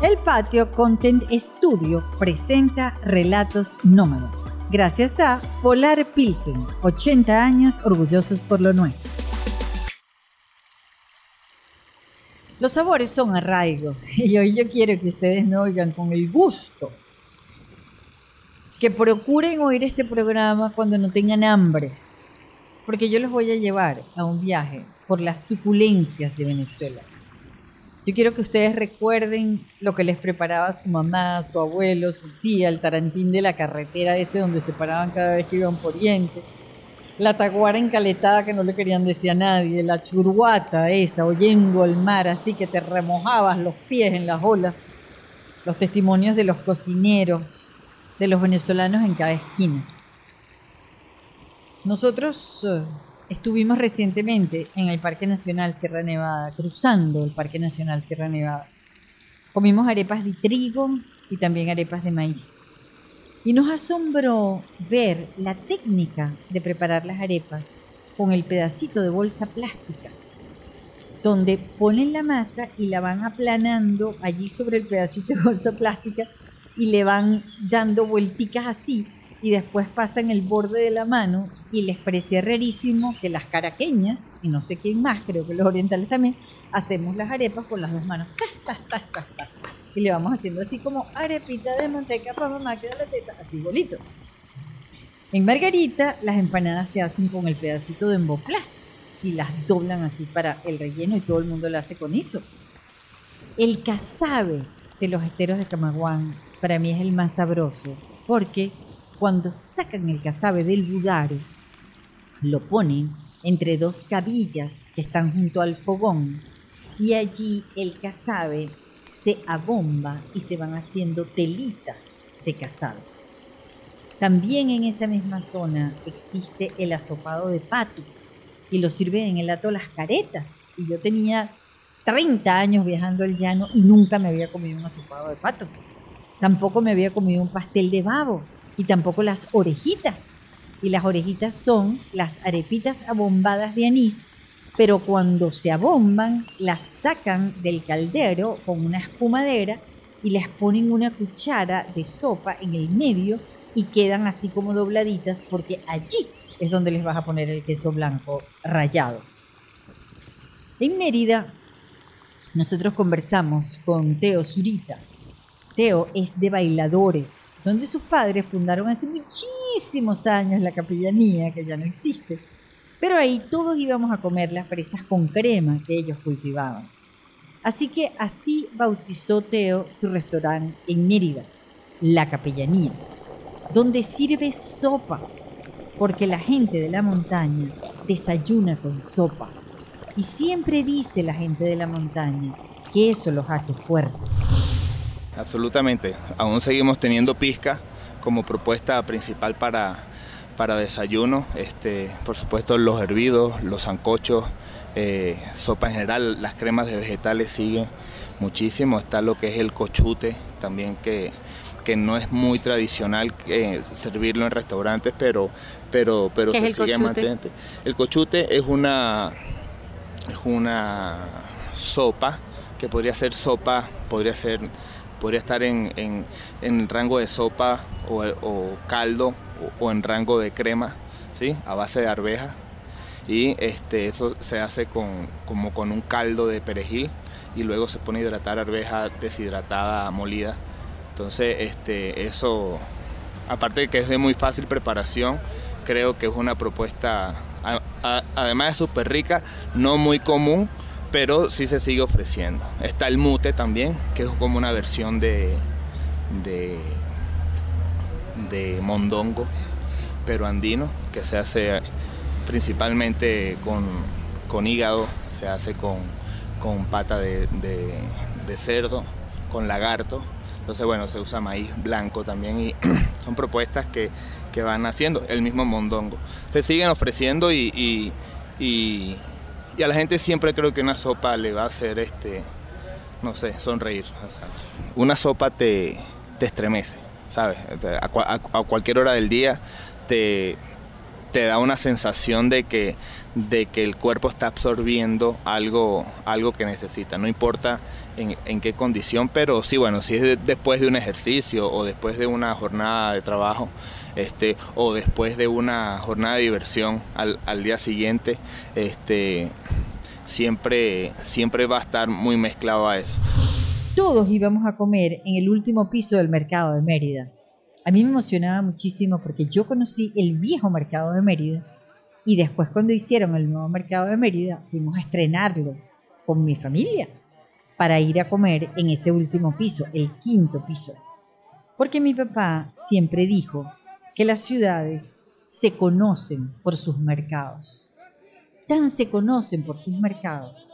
El Patio Content Studio presenta Relatos Nómadas, gracias a Polar Pilsen, 80 años orgullosos por lo nuestro. Los sabores son arraigo y hoy yo quiero que ustedes no oigan con el gusto. Que procuren oír este programa cuando no tengan hambre, porque yo los voy a llevar a un viaje por las suculencias de Venezuela yo quiero que ustedes recuerden lo que les preparaba su mamá, su abuelo, su tía, el tarantín de la carretera ese donde se paraban cada vez que iban por Oriente, la taguara encaletada que no le querían decir a nadie, la churguata esa, oyendo el mar así que te remojabas los pies en las olas, los testimonios de los cocineros, de los venezolanos en cada esquina. Nosotros eh, Estuvimos recientemente en el Parque Nacional Sierra Nevada, cruzando el Parque Nacional Sierra Nevada. Comimos arepas de trigo y también arepas de maíz. Y nos asombró ver la técnica de preparar las arepas con el pedacito de bolsa plástica, donde ponen la masa y la van aplanando allí sobre el pedacito de bolsa plástica y le van dando vuelticas así y después pasan el borde de la mano y les parecía rarísimo que las caraqueñas, y no sé quién más, creo que los orientales también, hacemos las arepas con las dos manos. Y le vamos haciendo así como arepita de manteca para mamá que da la teta, así bolito. En Margarita las empanadas se hacen con el pedacito de emboplas y las doblan así para el relleno y todo el mundo lo hace con eso. El casabe de los esteros de Camaguán para mí es el más sabroso porque cuando sacan el casabe del budare, lo ponen entre dos cabillas que están junto al fogón y allí el casabe se abomba y se van haciendo telitas de casabe. También en esa misma zona existe el asopado de pato y lo sirven en el ato las caretas. Y yo tenía 30 años viajando al llano y nunca me había comido un asopado de pato. Tampoco me había comido un pastel de babo y tampoco las orejitas. Y las orejitas son las arepitas abombadas de anís, pero cuando se abomban, las sacan del caldero con una espumadera y les ponen una cuchara de sopa en el medio y quedan así como dobladitas porque allí es donde les vas a poner el queso blanco rallado. En Mérida, nosotros conversamos con Teo Zurita. Teo es de bailadores, donde sus padres fundaron hace muchísimos años la capellanía, que ya no existe. Pero ahí todos íbamos a comer las fresas con crema que ellos cultivaban. Así que así bautizó Teo su restaurante en Mérida, La Capellanía, donde sirve sopa, porque la gente de la montaña desayuna con sopa. Y siempre dice la gente de la montaña que eso los hace fuertes absolutamente. Aún seguimos teniendo pizca como propuesta principal para, para desayuno. Este, por supuesto los hervidos, los zancochos, eh, sopa en general, las cremas de vegetales siguen muchísimo. Está lo que es el cochute también que, que no es muy tradicional eh, servirlo en restaurantes, pero, pero, pero se sigue manteniendo. El cochute es una, es una sopa que podría ser sopa, podría ser podría estar en, en, rango de sopa o, caldo o, en rango de crema, ¿sí? a base de arveja. Y este, eso se hace con, como con un caldo de perejil y luego se pone a hidratar arveja deshidratada, molida. Entonces, este, eso, aparte de que es de muy fácil preparación, creo que es una propuesta, además de súper rica, no muy común, pero sí se sigue ofreciendo. Está el mute también, que es como una versión de, de, mondongo, pero andino, que se hace principalmente con, hígado, se hace con, pata de, cerdo, con lagarto. Entonces, bueno, se usa maíz blanco también y son propuestas que, van haciendo, el mismo mondongo. Se siguen ofreciendo y a la gente siempre creo que una sopa le va a hacer, este, no sé, sonreír. una sopa te, te estremece, ¿sabes? A, cualquier hora del día te, te da una sensación de que, de que el cuerpo está absorbiendo algo, algo que necesita, no importa en, qué condición, pero sí, bueno, si es después de un ejercicio o después de una jornada de trabajo, este, o después de una jornada de diversión al, al día siguiente, este, siempre, siempre va a estar muy mezclado a eso. Todos íbamos a comer en el último piso del mercado de Mérida a mí me emocionaba muchísimo porque yo conocí el viejo mercado de Mérida y después cuando hicieron el nuevo mercado de Mérida fuimos a estrenarlo con mi familia para ir a comer en ese último piso, el quinto piso. Porque mi papá siempre dijo que las ciudades se conocen por sus mercados. Tan se conocen por sus mercados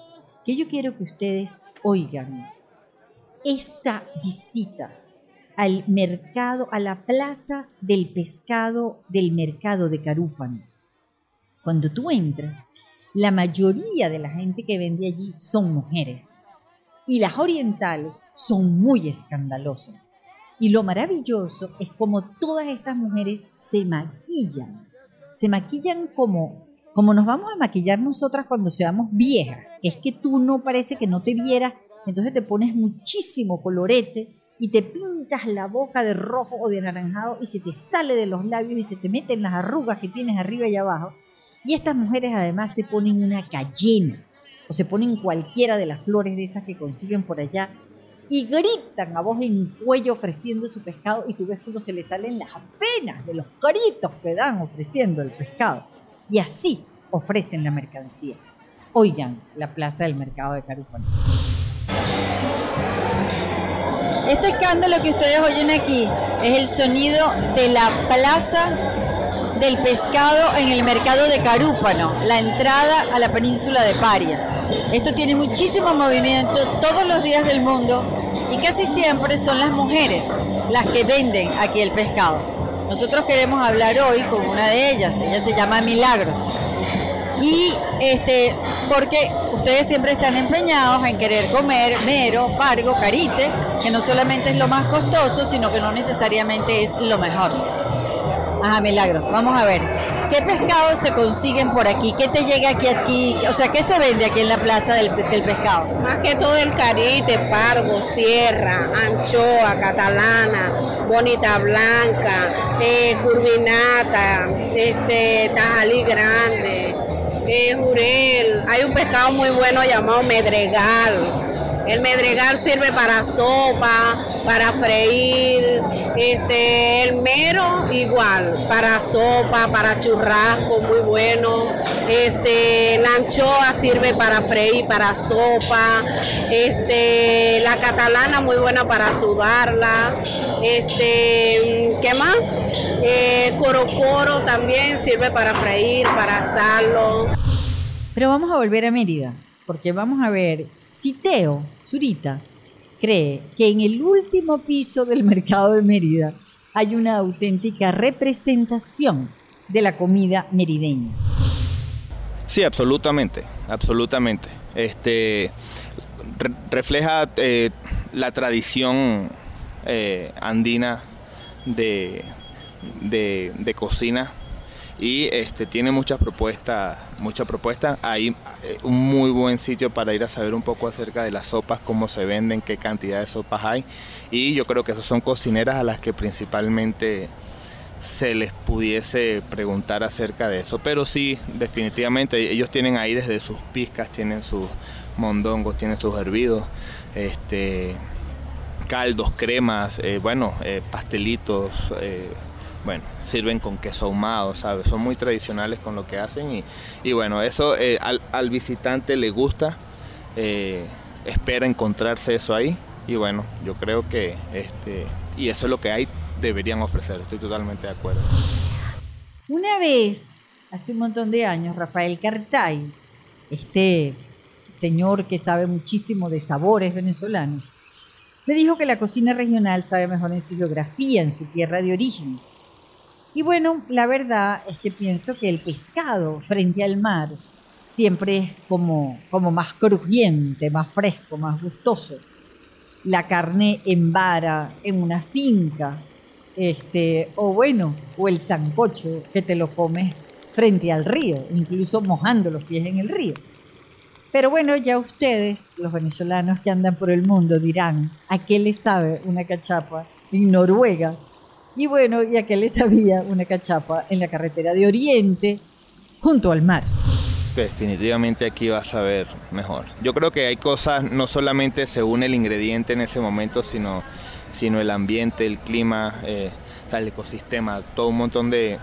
que yo quiero que ustedes oigan esta visita al mercado, a la plaza del pescado del mercado de Carúpano. Cuando tú entras, la mayoría de la gente que vende allí son mujeres y las orientales son muy escandalosas. Y lo maravilloso es como todas estas mujeres se maquillan. Se maquillan como, como nos vamos a maquillar nosotras cuando seamos viejas. Es que tú no parece que no te vieras entonces te pones muchísimo colorete y te pintas la boca de rojo o de anaranjado y se te sale de los labios y se te meten las arrugas que tienes arriba y abajo. Y estas mujeres además se ponen una cayena o se ponen cualquiera de las flores de esas que consiguen por allá y gritan a voz en cuello ofreciendo su pescado y tú ves cómo se les salen las penas de los caritos que dan ofreciendo el pescado. Y así ofrecen la mercancía. Oigan la plaza del mercado de Carúpano. Este escándalo que ustedes oyen aquí es el sonido de la plaza del pescado en el mercado de Carúpano, la entrada a la península de Paria. Esto tiene muchísimo movimiento todos los días del mundo y casi siempre son las mujeres las que venden aquí el pescado. Nosotros queremos hablar hoy con una de ellas, ella se llama Milagros. Y este, porque ustedes siempre están empeñados en querer comer mero, pargo, carite, que no solamente es lo más costoso, sino que no necesariamente es lo mejor. Ajá, milagro. Vamos a ver. ¿Qué pescados se consiguen por aquí? ¿Qué te llega aquí, aquí? O sea, ¿qué se vende aquí en la plaza del, pescado? Más que todo el carite, pargo, sierra, anchoa, catalana, bonita blanca, eh, curvinata, este, tajalí grande, eh, jurel. Hay un pescado muy bueno llamado medregal el medregal sirve para sopa, para freír, este, el mero igual, para sopa, para churrasco, muy bueno. Este, la anchoa sirve para freír, para sopa. Este, la catalana muy buena para sudarla. Este, ¿qué más? Eh, coro coro también sirve para freír, para asarlo. Pero vamos a volver a Mérida porque vamos a ver, Citeo Zurita cree que en el último piso del mercado de Mérida hay una auténtica representación de la comida merideña. Sí, absolutamente, absolutamente. Este refleja eh, la tradición eh, andina de, de cocina y este, tiene muchas propuestas, muchas propuestas. Hay eh, un muy buen sitio para ir a saber un poco acerca de las sopas, cómo se venden, qué cantidad de sopas hay. Y yo creo que esas son cocineras a las que principalmente se les pudiese preguntar acerca de eso. Pero sí, definitivamente, ellos tienen ahí desde sus pizcas, tienen sus mondongos, tienen sus hervidos, este, caldos, cremas, eh, bueno, eh, pastelitos bueno, sirven con queso ahumado, ¿sabes? Son muy tradicionales con lo que hacen y, bueno, eso eh, al, visitante le gusta, eh, espera encontrarse eso ahí y bueno, yo creo que este, y eso es lo que hay, deberían ofrecer, estoy totalmente de acuerdo. Una vez, hace un montón de años, Rafael Cartay, este señor que sabe muchísimo de sabores venezolanos, me dijo que la cocina regional sabe mejor en su geografía, en su tierra de origen y bueno, la verdad es que pienso que el pescado frente al mar siempre es como, como más crujiente, más fresco, más gustoso. La carne en vara, en una finca, este, o bueno, o el sancocho que te lo comes frente al río, incluso mojando los pies en el río. Pero bueno, ya ustedes, los venezolanos que andan por el mundo, dirán, ¿a qué le sabe una cachapa en Noruega? Y bueno, ¿y a qué le sabía una cachapa en la carretera de Oriente junto al mar? Definitivamente aquí vas a ver mejor. Yo creo que hay cosas, no solamente según el ingrediente en ese momento, sino, sino el ambiente, el clima, eh, el ecosistema, todo un montón de,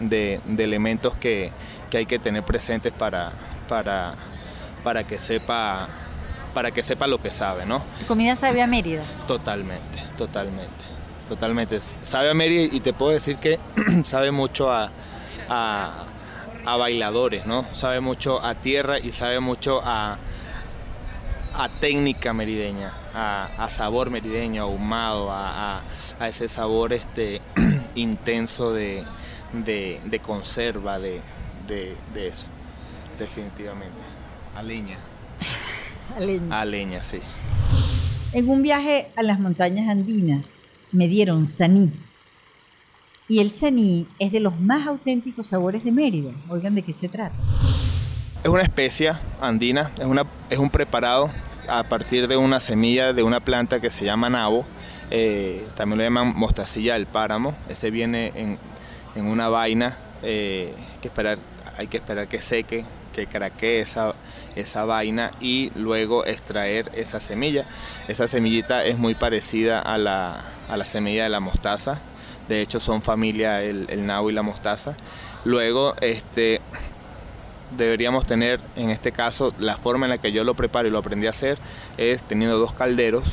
de, elementos que, que, hay que tener presentes para, para, para que sepa para que sepa lo que sabe, ¿no? ¿Tu comida sabe a Mérida? Totalmente, totalmente, totalmente. Sabe a Mérida y te puedo decir que sabe mucho a, a, a, bailadores, ¿no? Sabe mucho a tierra y sabe mucho a, a técnica merideña, a, sabor merideño, ahumado, a, a ese sabor este, intenso de, de, conserva, de, de eso, definitivamente. A leña. a leña. A leña, sí. En un viaje a las montañas andinas me dieron saní. Y el saní es de los más auténticos sabores de Mérida. Oigan de qué se trata. Es una especia andina, es, una, es un preparado a partir de una semilla de una planta que se llama nabo. Eh, también lo llaman mostacilla del páramo. Ese viene en, en una vaina eh, que esperar, hay que esperar que seque, que craquee esa, esa vaina y luego extraer esa semilla. Esa semillita es muy parecida a la, semilla de la mostaza. De hecho son familia el, el nabo y la mostaza. Luego este, deberíamos tener en este caso la forma en la que yo lo preparo y lo aprendí a hacer es teniendo dos calderos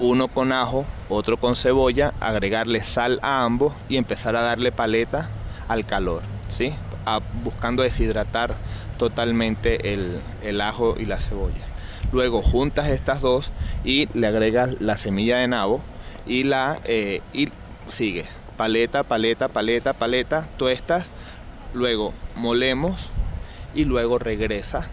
uno con ajo otro con cebolla agregarle sal a ambos y empezar a darle paleta al calor ¿sí? buscando deshidratar totalmente el, ajo y la cebolla. Luego juntas estas dos y le agregas la semilla de nabo y la eh, y sigues paleta, paleta, paleta, paleta, tuestas, luego molemos y luego regresa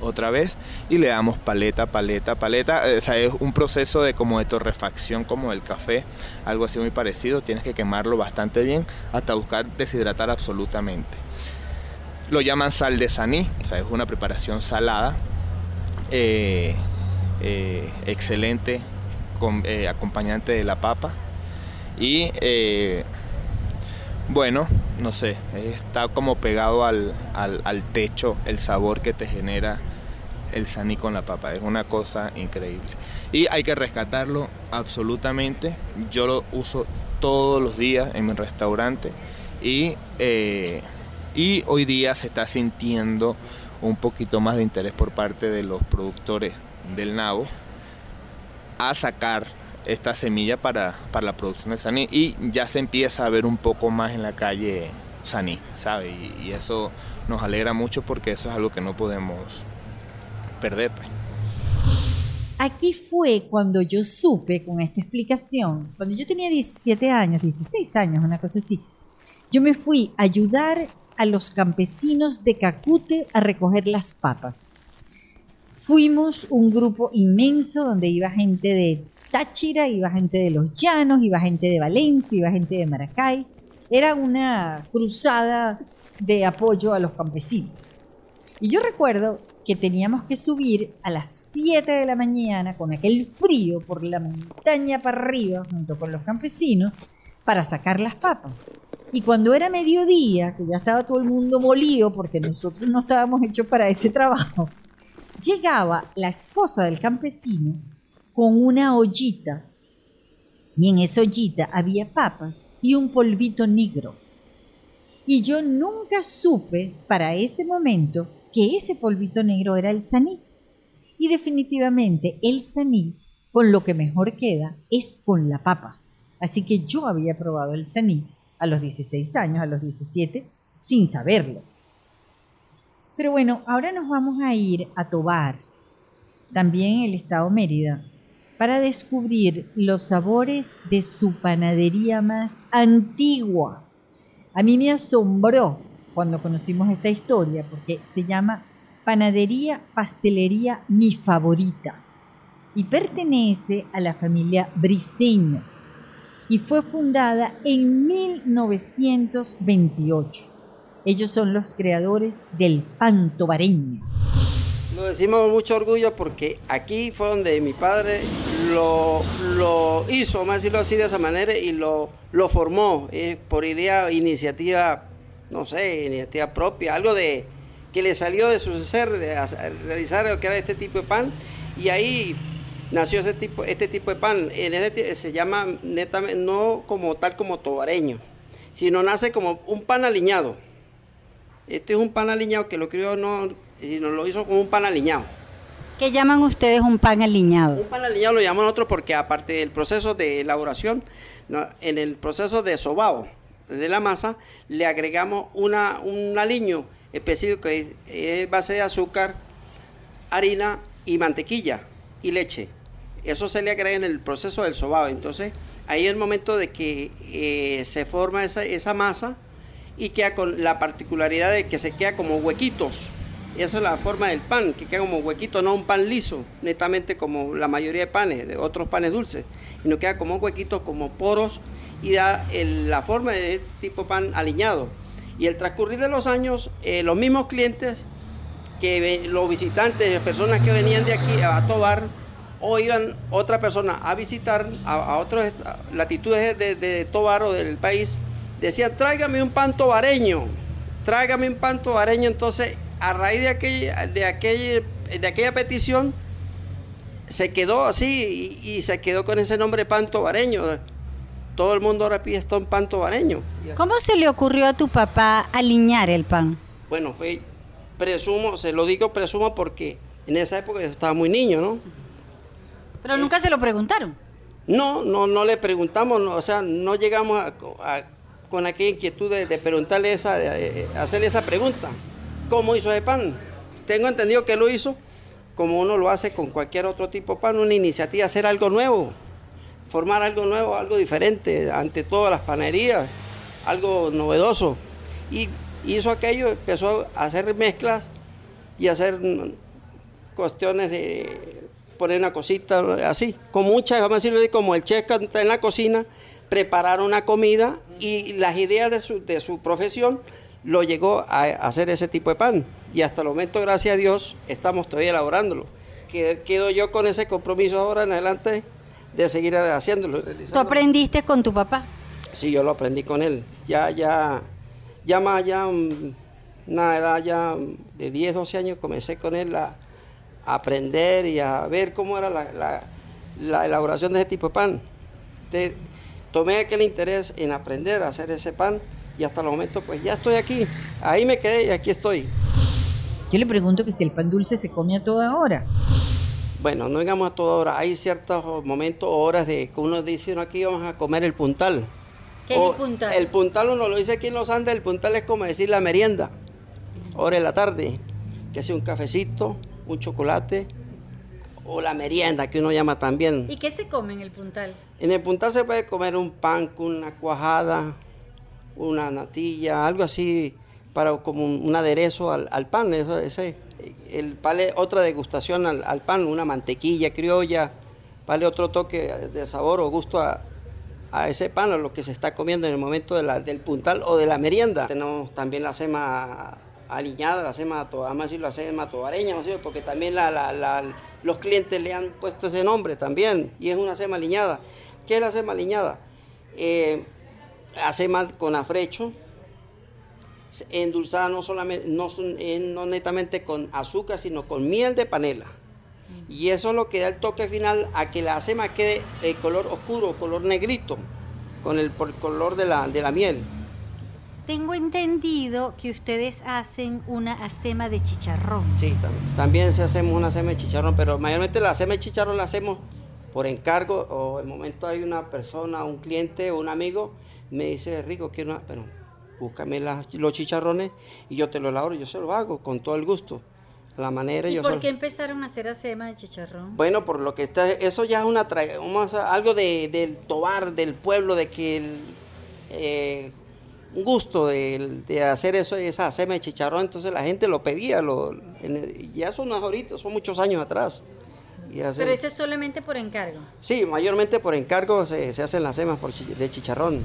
otra vez y le damos paleta, paleta, paleta. Es un proceso de como de torrefacción como el café, algo así muy parecido. Tienes que quemarlo bastante bien hasta buscar deshidratar absolutamente. Lo llaman sal de saní, o sea, es una preparación salada, eh, eh, excelente, eh, acompañante de la papa. Y bueno, no sé, está como pegado al, al, techo el sabor que te genera el saní con la papa. Es una cosa increíble. Y hay que rescatarlo absolutamente. Yo lo uso todos los días en mi restaurante. Y, y hoy día se está sintiendo un poquito más de interés por parte de los productores del nabo a sacar esta semilla para, la producción de saní y ya se empieza a ver un poco más en la calle saní, ¿sabe? Y, eso nos alegra mucho porque eso es algo que no podemos perder. Pues. Aquí fue cuando yo supe con esta explicación, cuando yo tenía 17 años, 16 años, una cosa así, yo me fui a ayudar a los campesinos de Cacute a recoger las papas. Fuimos un grupo inmenso donde iba gente de Táchira, iba gente de Los Llanos, iba gente de Valencia, iba gente de Maracay. Era una cruzada de apoyo a los campesinos. Y yo recuerdo que teníamos que subir a las 7 de la mañana con aquel frío por la montaña para arriba junto con los campesinos para sacar las papas. Y cuando era mediodía, que ya estaba todo el mundo molido porque nosotros no estábamos hechos para ese trabajo, llegaba la esposa del campesino con una ollita y en esa ollita había papas y un polvito negro. Y yo nunca supe para ese momento que ese polvito negro era el saní. Y definitivamente el saní con lo que mejor queda es con la papa. Así que yo había probado el saní a los 16 años, a los 17, sin saberlo. Pero bueno, ahora nos vamos a ir a Tobar, también el estado Mérida, para descubrir los sabores de su panadería más antigua. A mí me asombró cuando conocimos esta historia porque se llama Panadería Pastelería Mi Favorita y pertenece a la familia Briceño y fue fundada en 1928. Ellos son los creadores del pan tobareño. Lo decimos con mucho orgullo porque aquí fue donde mi padre lo, lo hizo, más decirlo así de esa manera, y lo, lo formó eh, por idea, iniciativa, no sé, iniciativa propia, algo de que le salió de su ser, de realizar lo que era este tipo de pan, y ahí nació ese tipo, este tipo de pan. En se llama netamente, no como tal como tobareño, sino nace como un pan aliñado. Este es un pan aliñado que lo crió no nos lo hizo con un pan aliñado. ¿Qué llaman ustedes un pan aliñado? Un pan aliñado lo llaman otros porque aparte del proceso de elaboración, en el proceso de sobao de la masa, le agregamos una, un aliño específico que es base de azúcar, harina y mantequilla y leche. Eso se le agrega en el proceso del sobao. Entonces, ahí es el momento de que eh, se forma esa, esa masa y queda con la particularidad de que se queda como huequitos esa es la forma del pan, que queda como huequito, no un pan liso, netamente como la mayoría de panes, de otros panes dulces, sino queda como huequitos, como poros, y da la forma de tipo pan aliñado. Y el transcurrir de los años, eh, los mismos clientes, que los visitantes, personas que venían de aquí a Tobar, o iban otra persona a visitar a, otras latitudes de, de Tobar o del país, decían, tráigame un pan tobareño, tráigame un pan tobareño, entonces a raíz de aquella, de aquella, de aquella petición, se quedó así y, se quedó con ese nombre panto vareño. Todo el mundo ahora pide esto panto vareño. ¿Cómo se le ocurrió a tu papá aliñar el pan? Bueno, fue, presumo, se lo digo presumo porque en esa época yo estaba muy niño, ¿no? Pero nunca se lo preguntaron. No, no, no le preguntamos, o sea, no llegamos con aquella inquietud de, preguntarle esa, de hacerle esa pregunta cómo hizo ese pan. Tengo entendido que lo hizo como uno lo hace con cualquier otro tipo de pan, una iniciativa, hacer algo nuevo, formar algo nuevo, algo diferente ante todas las panerías, algo novedoso. Y hizo aquello, empezó a hacer mezclas y hacer cuestiones de poner una cosita así, con muchas, vamos a decirlo así, como el chef está en la cocina, preparar una comida y las ideas de su, de su profesión lo llegó a hacer ese tipo de pan. Y hasta el momento, gracias a Dios, estamos todavía elaborándolo. Quedo yo con ese compromiso ahora en adelante de seguir haciéndolo. ¿Tú aprendiste con tu papá? Sí, yo lo aprendí con él. Ya, ya, ya más, ya una edad ya de 10, 12 años comencé con él a, aprender y a ver cómo era la, la, elaboración de ese tipo de pan. tomé aquel interés en aprender a hacer ese pan y hasta el momento pues ya estoy aquí. Ahí me quedé y aquí estoy. Yo le pregunto que si el pan dulce se come a toda hora. Bueno, no digamos a toda hora. Hay ciertos momentos, horas de que uno dice, no, aquí vamos a comer el puntal. ¿Qué es el puntal? El puntal uno lo dice aquí en los Andes, el puntal es como decir la merienda. Hora de la tarde, que sea un cafecito, un chocolate o la merienda que uno llama también. ¿Y qué se come en el puntal? En el puntal se puede comer un pan con una cuajada, una natilla, algo así para como un, aderezo al, pan. Eso, ese, el pale otra degustación al, pan, una mantequilla criolla, vale otro toque de sabor o gusto a, ese pan, a lo que se está comiendo en el momento de la, del puntal o de la merienda. Tenemos también la sema aliñada, la sema, vamos a decir la sema tobareña, porque también los clientes le han puesto ese nombre también, y es una sema aliñada. ¿Qué es la sema aliñada? Eh, hace más con afrecho, endulzada no solamente, no, no netamente con azúcar, sino con miel de panela. Y eso es lo que da el toque final a que la acema quede el color oscuro, color negrito, con el, color de la, de la miel. Tengo entendido que ustedes hacen una acema de chicharrón. Sí, también, también se hacemos una acema de chicharrón, pero mayormente la acema de chicharrón la hacemos por encargo o el momento hay una persona, un cliente o un amigo me dice, Rico, quiero una, pero búscame los chicharrones y yo te los elaboro, yo se lo hago con todo el gusto. La manera ¿Y yo por qué empezaron a hacer acema de chicharrón? Bueno, por lo que está, eso ya es una algo de, del tobar del pueblo, de que eh, un gusto de, hacer eso, esa acema de chicharrón, entonces la gente lo pedía, lo, ya son ahorita, son muchos años atrás. Pero ese es solamente por encargo. Sí, mayormente por encargo se, se hacen las semas por de chicharrón.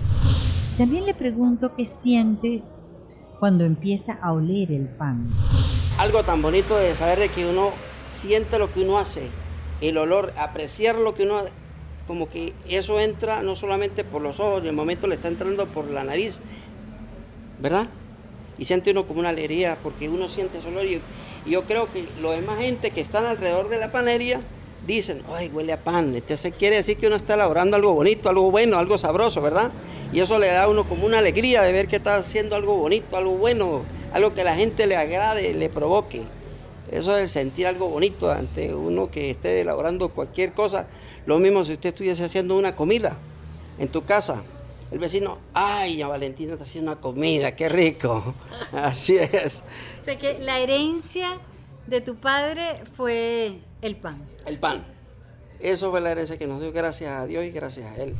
También le pregunto qué siente cuando empieza a oler el pan. Algo tan bonito de saber de que uno siente lo que uno hace, el olor, apreciar lo que uno como que eso entra no solamente por los ojos, en el momento le está entrando por la nariz, ¿verdad? Y siente uno como una alegría porque uno siente ese olor. Y, yo creo que los demás gente que están alrededor de la panería dicen, ay, huele a pan. Entonces quiere decir que uno está elaborando algo bonito, algo bueno, algo sabroso, ¿verdad? Y eso le da a uno como una alegría de ver que está haciendo algo bonito, algo bueno, algo que la gente le agrade, le provoque. Eso es el sentir algo bonito ante uno que esté elaborando cualquier cosa. Lo mismo si usted estuviese haciendo una comida en tu casa. El vecino, ay, ya Valentina está haciendo una comida, qué rico. Así es. O sea que la herencia de tu padre fue el pan. El pan. Eso fue la herencia que nos dio gracias a Dios y gracias a Él.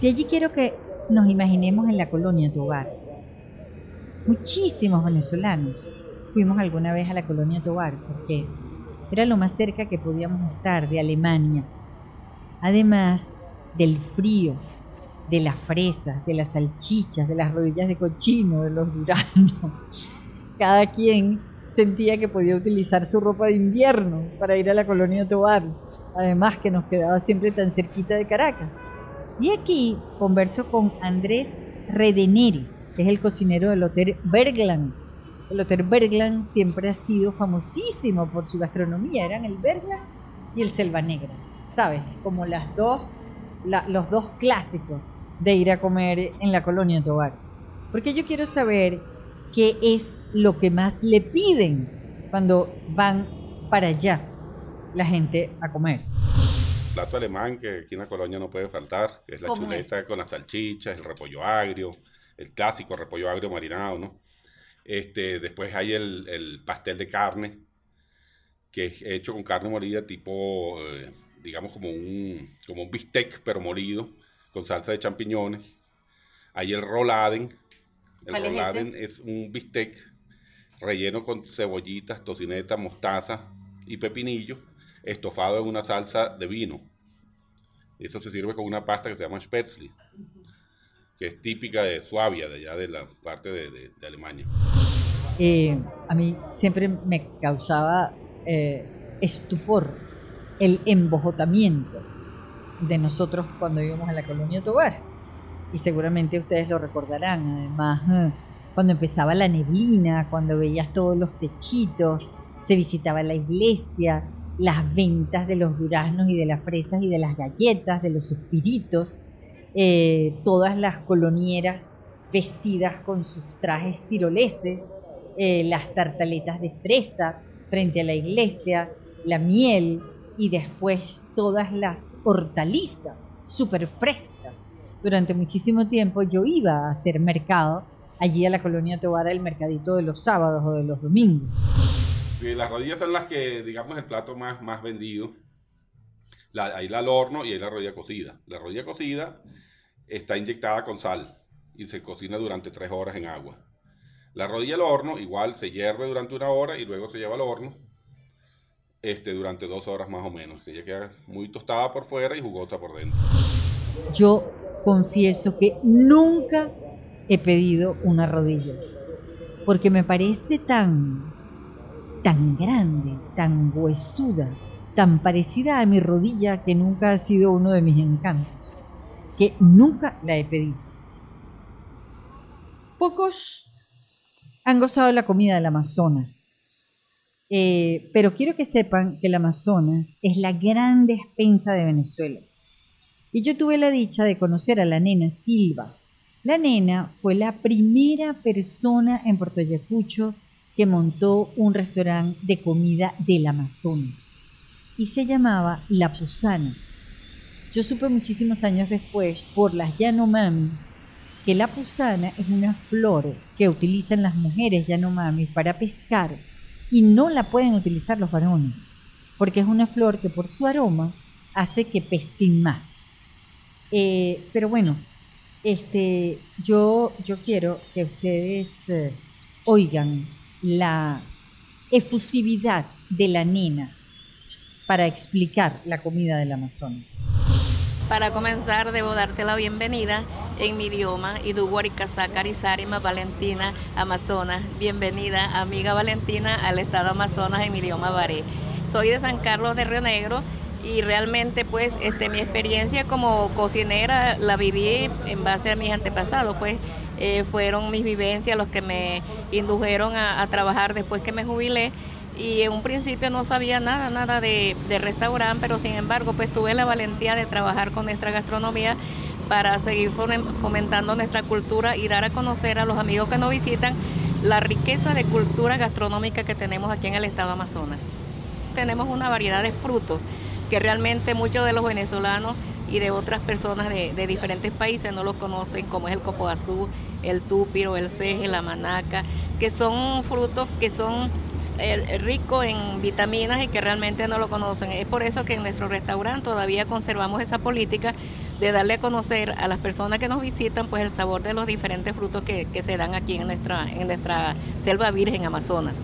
De allí quiero que nos imaginemos en la colonia Tobar. Muchísimos venezolanos fuimos alguna vez a la colonia Tobar porque era lo más cerca que podíamos estar de Alemania. Además del frío, de las fresas, de las salchichas, de las rodillas de cochino, de los duranos. Cada quien sentía que podía utilizar su ropa de invierno para ir a la colonia Tobar, además que nos quedaba siempre tan cerquita de Caracas. Y aquí converso con Andrés Redeneris, que es el cocinero del Hotel Bergland. El Hotel Bergland siempre ha sido famosísimo por su gastronomía, eran el Bergland y el Selva Negra, ¿sabes? Como las dos, los dos clásicos de ir a comer en la colonia Tobar. Porque yo quiero saber qué es lo que más le piden cuando van para allá la gente a comer plato alemán que aquí en la colonia no puede faltar, que es la chuleta con las salchichas, el repollo agrio, el clásico repollo agrio marinado, ¿no? Este, después hay el, pastel de carne, que es hecho con carne molida tipo, eh, digamos, como un, como un bistec, pero molido, con salsa de champiñones. Hay el roladen. El roladen es, es un bistec relleno con cebollitas, tocineta, mostaza y pepinillo estofado en una salsa de vino. Eso se sirve con una pasta que se llama Spätzle, que es típica de Suabia, de allá de la parte de, Alemania. Eh, a mí siempre me causaba eh, estupor el embojotamiento de nosotros cuando íbamos a la colonia Tobar. Y seguramente ustedes lo recordarán, además, cuando empezaba la neblina, cuando veías todos los techitos, se visitaba la iglesia, las ventas de los duraznos y de las fresas y de las galletas, de los suspiritos, eh, todas las colonieras vestidas con sus trajes tiroleses, eh, las tartaletas de fresa frente a la iglesia, la miel y después todas las hortalizas súper frescas. Durante muchísimo tiempo yo iba a hacer mercado allí a la colonia Tobara, el mercadito de los sábados o de los domingos las rodillas son las que, digamos, el plato más, más vendido. La, ahí la al horno y ahí la rodilla cocida. La rodilla cocida está inyectada con sal y se cocina durante tres horas en agua. La rodilla al horno igual se hierve durante una hora y luego se lleva al horno este, durante dos horas más o menos. Ella queda muy tostada por fuera y jugosa por dentro. Yo confieso que nunca he pedido una rodilla porque me parece tan tan grande, tan huesuda, tan parecida a mi rodilla que nunca ha sido uno de mis encantos, que nunca la he pedido. Pocos han gozado de la comida del Amazonas, eh, pero quiero que sepan que el Amazonas es la gran despensa de Venezuela. Y yo tuve la dicha de conocer a la nena Silva. La nena fue la primera persona en Puerto Ayacucho que montó un restaurante de comida del Amazonas y se llamaba La Pusana. Yo supe muchísimos años después por las Yanomami que la pusana es una flor que utilizan las mujeres Yanomami para pescar y no la pueden utilizar los varones porque es una flor que por su aroma hace que pesquen más. Eh, pero bueno, este, yo, yo quiero que ustedes eh, oigan la efusividad de la nena para explicar la comida del Amazonas. Para comenzar, debo darte la bienvenida en mi idioma, Iduguaricasá, Carizarima, Valentina, Amazonas. Bienvenida, amiga Valentina, al estado Amazonas en mi idioma Baré. Soy de San Carlos de Río Negro y realmente pues este, mi experiencia como cocinera la viví en base a mis antepasados, pues eh, fueron mis vivencias los que me indujeron a, trabajar después que me jubilé y en un principio no sabía nada, nada de, de restaurante, pero sin embargo pues tuve la valentía de trabajar con nuestra gastronomía para seguir fomentando nuestra cultura y dar a conocer a los amigos que nos visitan la riqueza de cultura gastronómica que tenemos aquí en el estado Amazonas. Tenemos una variedad de frutos que realmente muchos de los venezolanos y de otras personas de, diferentes países no los conocen, como es el copo azul, el túpiro, el ceje, la manaca, que son frutos que son ricos en vitaminas y que realmente no lo conocen. Es por eso que en nuestro restaurante todavía conservamos esa política de darle a conocer a las personas que nos visitan pues el sabor de los diferentes frutos que, se dan aquí en nuestra, en nuestra selva virgen Amazonas.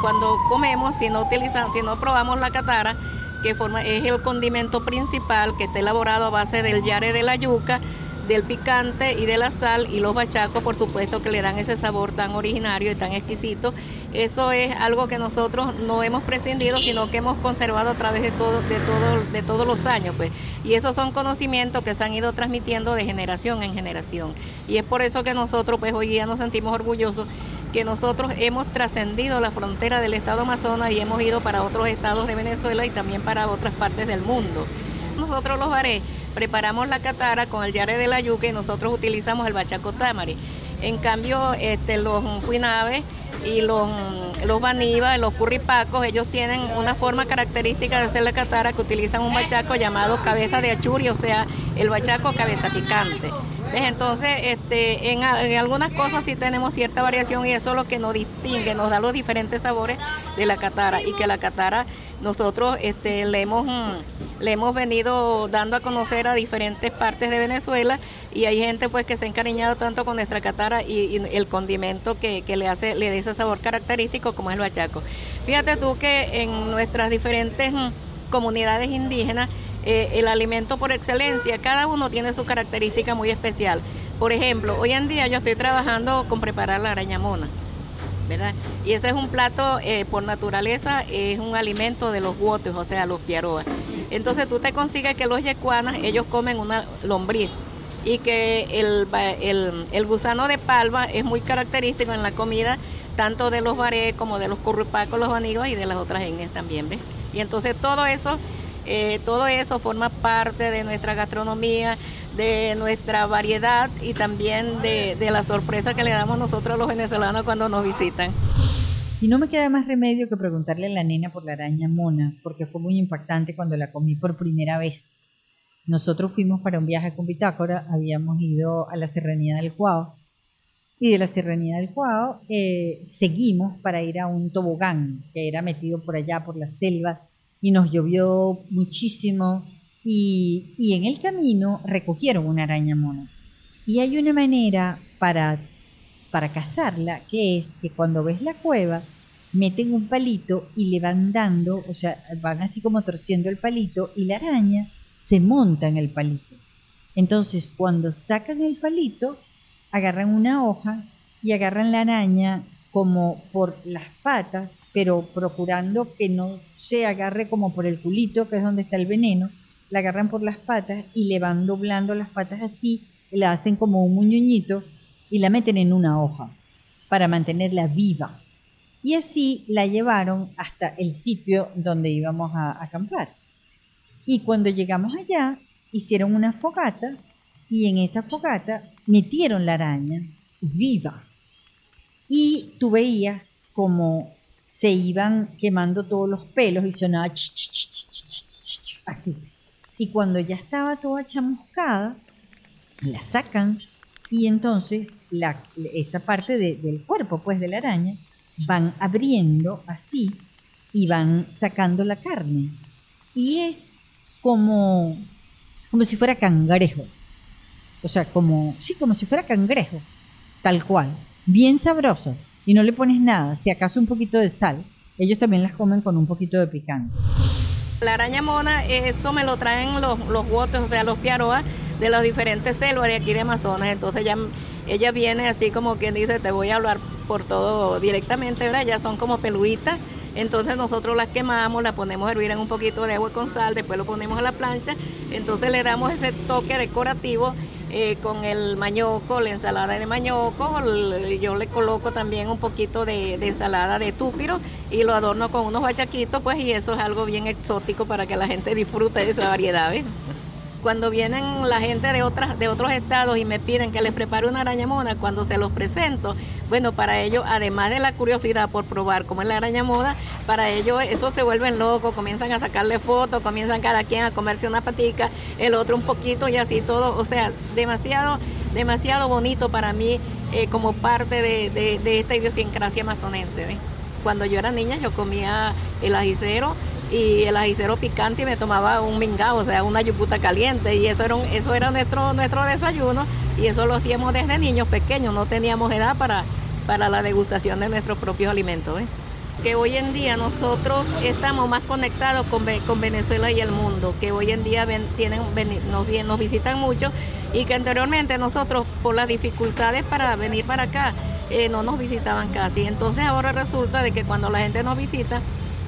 Cuando comemos, si no utilizamos, si no probamos la catara, que forma, es el condimento principal que está elaborado a base del yare de la yuca, del picante y de la sal y los bachacos, por supuesto, que le dan ese sabor tan originario y tan exquisito. Eso es algo que nosotros no hemos prescindido, sino que hemos conservado a través de todo, de todo, de todos los años, pues. Y esos son conocimientos que se han ido transmitiendo de generación en generación. Y es por eso que nosotros, pues, hoy día nos sentimos orgullosos que nosotros hemos trascendido la frontera del estado Amazonas y hemos ido para otros estados de Venezuela y también para otras partes del mundo. Nosotros los baré preparamos la catara con el yare de la yuca y nosotros utilizamos el bachaco tamari. En cambio, este, los cuinaves y los, los banibas, los curripacos, ellos tienen una forma característica de hacer la catara que utilizan un bachaco llamado cabeza de achuri, o sea, el bachaco cabeza picante. Entonces, este, en, algunas cosas sí tenemos cierta variación y eso es lo que nos distingue, nos da los diferentes sabores de la catara y que la catara nosotros este, le, hemos, mm, le hemos venido dando a conocer a diferentes partes de Venezuela y hay gente pues que se ha encariñado tanto con nuestra catara y, el condimento que, le hace, le da ese sabor característico como es el bachaco. Fíjate tú que en nuestras diferentes mm, comunidades indígenas eh, el alimento por excelencia, cada uno tiene su característica muy especial. Por ejemplo, hoy en día yo estoy trabajando con preparar la araña mona, ¿verdad? Y ese es un plato, eh, por naturaleza, es un alimento de los guotes, o sea, los piaroas. Entonces tú te consigues que los yecuanas, ellos comen una lombriz y que el, el, gusano de palma es muy característico en la comida tanto de los baré como de los currupacos, los anigos y de las otras etnias también, ¿ves? Y entonces todo eso eh, todo eso forma parte de nuestra gastronomía, de nuestra variedad y también de, la sorpresa que le damos nosotros a los venezolanos cuando nos visitan. Y no me queda más remedio que preguntarle a la nena por la araña mona, porque fue muy impactante cuando la comí por primera vez. Nosotros fuimos para un viaje con Bitácora, habíamos ido a la Serranía del Cuao, y de la Serranía del Cuao eh, seguimos para ir a un tobogán que era metido por allá, por la selva, y nos llovió muchísimo y, y en el camino recogieron una araña mona. Y hay una manera para, para cazarla que es que cuando ves la cueva meten un palito y le van dando, o sea, van así como torciendo el palito y la araña se monta en el palito. Entonces, cuando sacan el palito, agarran una hoja y agarran la araña como por las patas, pero procurando que no se agarre como por el culito, que es donde está el veneno, la agarran por las patas y le van doblando las patas así, la hacen como un muñoñito y la meten en una hoja para mantenerla viva. Y así la llevaron hasta el sitio donde íbamos a acampar. Y cuando llegamos allá, hicieron una fogata y en esa fogata metieron la araña viva. Y tú veías como se iban quemando todos los pelos y sonaba así. Y cuando ya estaba toda chamuscada, la sacan y entonces esa parte del cuerpo, pues de la araña, van abriendo así y van sacando la carne. Y es como, como si fuera cangrejo. O sea, como, sí, como si fuera cangrejo, tal cual. Bien sabroso y no le pones nada, si acaso un poquito de sal, ellos también las comen con un poquito de picante. La araña mona, eso me lo traen los, los o sea, los piaroas, de las diferentes selvas de aquí de Amazonas. Entonces ella, ella viene así como quien dice, te voy a hablar por todo directamente, ¿verdad? Ya son como peluitas. Entonces nosotros las quemamos, las ponemos a hervir en un poquito de agua con sal, después lo ponemos a la plancha, entonces le damos ese toque decorativo eh, con el mañoco, la ensalada de mañoco, yo le coloco también un poquito de, ensalada de túpiro y lo adorno con unos bachaquitos, pues y eso es algo bien exótico para que la gente disfrute de esa variedad. Cuando vienen la gente de, otras, de otros estados y me piden que les prepare una araña mona, cuando se los presento, bueno, para ellos, además de la curiosidad por probar cómo es la araña moda, para ellos eso se vuelven locos, comienzan a sacarle fotos, comienzan cada quien a comerse una patica, el otro un poquito y así todo, o sea, demasiado, demasiado bonito para mí eh, como parte de, esta idiosincrasia amazonense. Cuando yo era niña yo comía el ajicero y el ajicero picante y me tomaba un mingao, o sea, una yucuta caliente y eso era, eso era nuestro, nuestro desayuno y eso lo hacíamos desde niños pequeños, no teníamos edad para, para la degustación de nuestros propios alimentos. Que hoy en día nosotros estamos más conectados con, con Venezuela y el mundo, que hoy en día ven, tienen, nos, nos visitan mucho y que anteriormente nosotros por las dificultades para venir para acá eh, no nos visitaban casi. Entonces ahora resulta de que cuando la gente nos visita,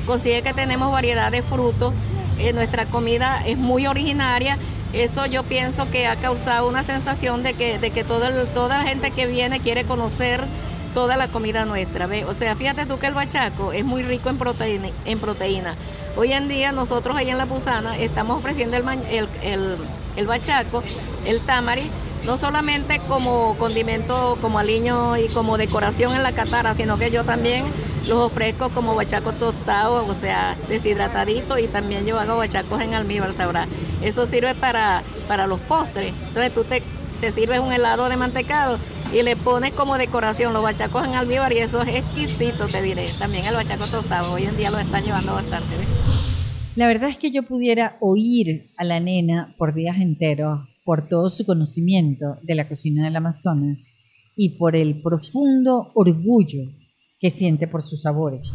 consigue que tenemos variedad de frutos, eh, nuestra comida es muy originaria, eso yo pienso que ha causado una sensación de que, de que toda la gente que viene quiere conocer toda la comida nuestra. ¿ve? O sea, fíjate tú que el bachaco es muy rico en proteína. En proteína. Hoy en día nosotros ahí en La Pusana estamos ofreciendo el, el, el, el bachaco, el tamari, no solamente como condimento, como aliño y como decoración en la catara, sino que yo también los ofrezco como bachacos tostados, o sea, deshidrataditos y también yo hago bachacos en almíbar, ¿verdad? Eso sirve para, para los postres. Entonces tú te, te sirves un helado de mantecado y le pones como decoración los bachacos en almíbar y eso es exquisito, te diré. También el bachaco tostado, hoy en día lo están llevando bastante. La verdad es que yo pudiera oír a la nena por días enteros por todo su conocimiento de la cocina del Amazonas y por el profundo orgullo que siente por sus sabores.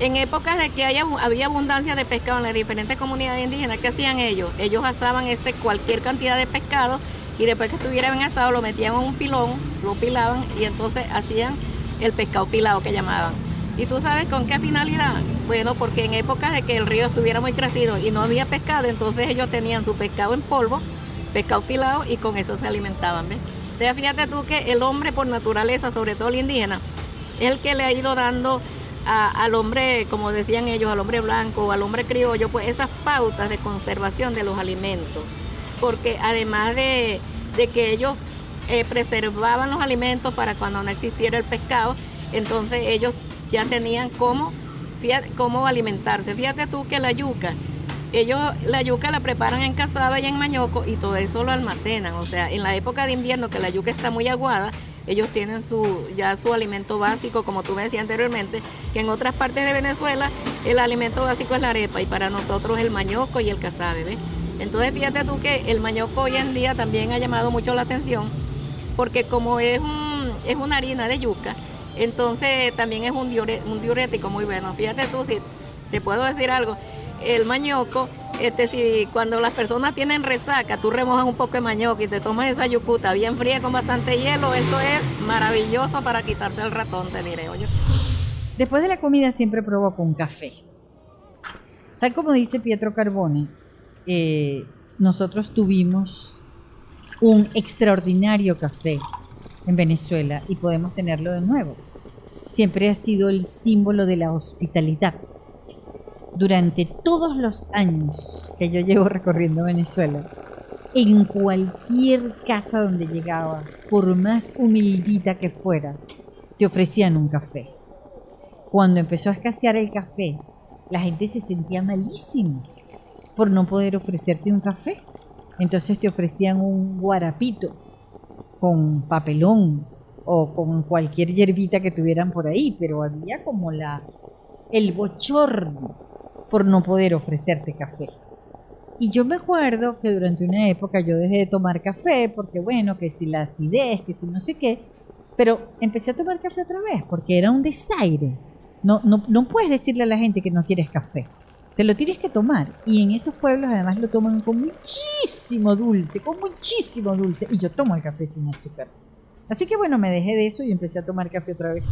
En épocas de que haya, había abundancia de pescado en las diferentes comunidades indígenas, ¿qué hacían ellos? Ellos asaban ese cualquier cantidad de pescado y después que estuviera bien asado lo metían en un pilón, lo pilaban y entonces hacían el pescado pilado que llamaban. ¿Y tú sabes con qué finalidad? Bueno, porque en épocas de que el río estuviera muy crecido y no había pescado, entonces ellos tenían su pescado en polvo, pescado pilado y con eso se alimentaban. ¿ves? Entonces fíjate tú que el hombre por naturaleza, sobre todo el indígena, el que le ha ido dando al hombre, como decían ellos, al hombre blanco o al hombre criollo, pues esas pautas de conservación de los alimentos. Porque además de, que ellos eh, preservaban los alimentos para cuando no existiera el pescado, entonces ellos ya tenían cómo, cómo alimentarse. Fíjate tú que la yuca, ellos la yuca la preparan en cazaba y en mañoco y todo eso lo almacenan. O sea, en la época de invierno que la yuca está muy aguada, ellos tienen su, ya su alimento básico, como tú me decías anteriormente, que en otras partes de Venezuela el alimento básico es la arepa y para nosotros el mañoco y el casabe, ¿ves? Entonces fíjate tú que el mañoco hoy en día también ha llamado mucho la atención, porque como es, un, es una harina de yuca, entonces también es un, un diurético muy bueno. Fíjate tú, si te puedo decir algo, el mañoco este, si cuando las personas tienen resaca, tú remojas un poco de mañoco y te tomas esa yucuta bien fría con bastante hielo, eso es maravilloso para quitarse el ratón, te diré, oye. Después de la comida siempre provoco un café. Tal como dice Pietro Carbone, eh, nosotros tuvimos un extraordinario café en Venezuela y podemos tenerlo de nuevo. Siempre ha sido el símbolo de la hospitalidad durante todos los años que yo llevo recorriendo Venezuela, en cualquier casa donde llegabas, por más humildita que fuera, te ofrecían un café. Cuando empezó a escasear el café, la gente se sentía malísimo por no poder ofrecerte un café. Entonces te ofrecían un guarapito con papelón o con cualquier hierbita que tuvieran por ahí, pero había como la el bochorno por no poder ofrecerte café. Y yo me acuerdo que durante una época yo dejé de tomar café porque bueno, que si la acidez, que si no sé qué, pero empecé a tomar café otra vez porque era un desaire. No, no, no puedes decirle a la gente que no quieres café. Te lo tienes que tomar. Y en esos pueblos además lo toman con muchísimo dulce, con muchísimo dulce. Y yo tomo el café sin azúcar. Así que bueno, me dejé de eso y empecé a tomar café otra vez.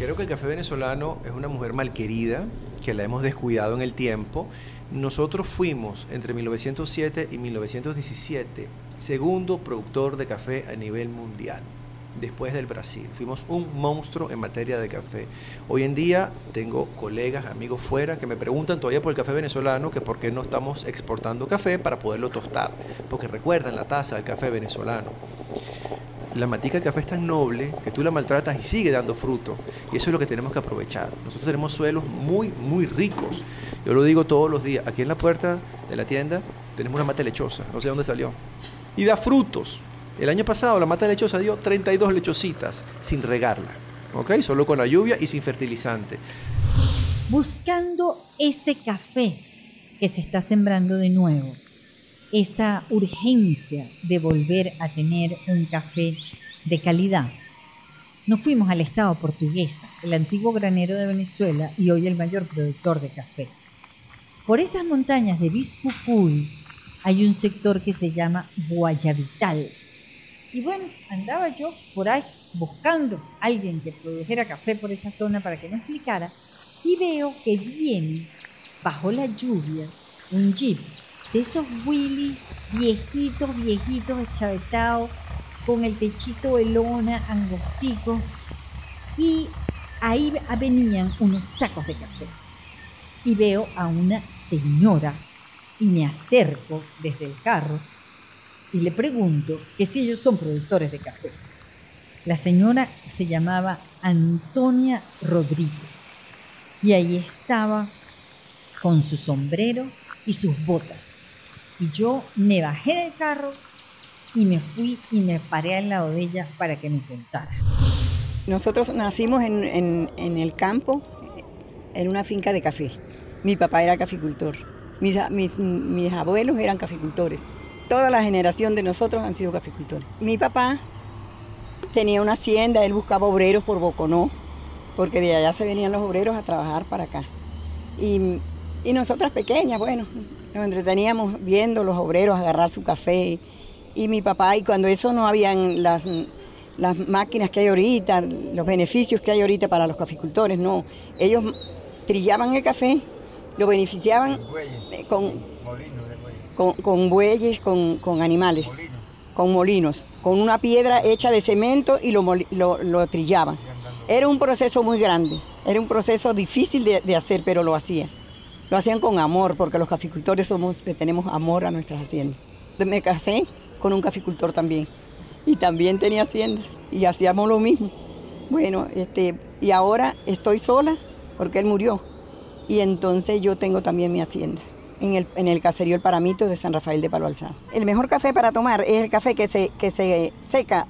Creo que el café venezolano es una mujer malquerida, que la hemos descuidado en el tiempo. Nosotros fuimos entre 1907 y 1917 segundo productor de café a nivel mundial después del Brasil. Fuimos un monstruo en materia de café. Hoy en día tengo colegas, amigos fuera que me preguntan todavía por el café venezolano, que por qué no estamos exportando café para poderlo tostar, porque recuerdan la taza del café venezolano. La matica de café es tan noble que tú la maltratas y sigue dando fruto. Y eso es lo que tenemos que aprovechar. Nosotros tenemos suelos muy, muy ricos. Yo lo digo todos los días. Aquí en la puerta de la tienda tenemos una mata lechosa. No sé dónde salió. Y da frutos. El año pasado la mata lechosa dio 32 lechositas sin regarla, ¿ok? Solo con la lluvia y sin fertilizante. Buscando ese café que se está sembrando de nuevo, esa urgencia de volver a tener un café de calidad. Nos fuimos al estado portuguesa, el antiguo granero de Venezuela y hoy el mayor productor de café. Por esas montañas de Bispucuy hay un sector que se llama Guayabital, y bueno, andaba yo por ahí buscando a alguien que produjera café por esa zona para que me explicara y veo que viene bajo la lluvia un jeep de esos Willys viejitos, viejitos, echavetados, con el techito de lona, angostico, y ahí venían unos sacos de café. Y veo a una señora y me acerco desde el carro y le pregunto que si ellos son productores de café. La señora se llamaba Antonia Rodríguez y ahí estaba con su sombrero y sus botas. Y yo me bajé del carro y me fui y me paré al lado de ella para que me contara. Nosotros nacimos en, el campo, en una finca de café. Mi papá era caficultor, mis, mis, mis abuelos eran caficultores toda la generación de nosotros han sido caficultores. Mi papá tenía una hacienda, él buscaba obreros por Boconó, porque de allá se venían los obreros a trabajar para acá. Y, nosotras pequeñas, bueno, nos entreteníamos viendo los obreros agarrar su café. Y mi papá, y cuando eso no habían las, las máquinas que hay ahorita, los beneficios que hay ahorita para los caficultores, no. Ellos trillaban el café, lo beneficiaban con con, bueyes, con, animales, con molinos, con una piedra hecha de cemento y lo, lo, trillaban. Era un proceso muy grande, era un proceso difícil de, hacer, pero lo hacían. Lo hacían con amor, porque los caficultores tenemos amor a nuestras haciendas. Me casé con un caficultor también, y también tenía hacienda, y hacíamos lo mismo. Bueno, este, y ahora estoy sola, porque él murió, y entonces yo tengo también mi hacienda en el, en el caserío El Paramito de San Rafael de Palo Alzado. El mejor café para tomar es el café que se, que se seca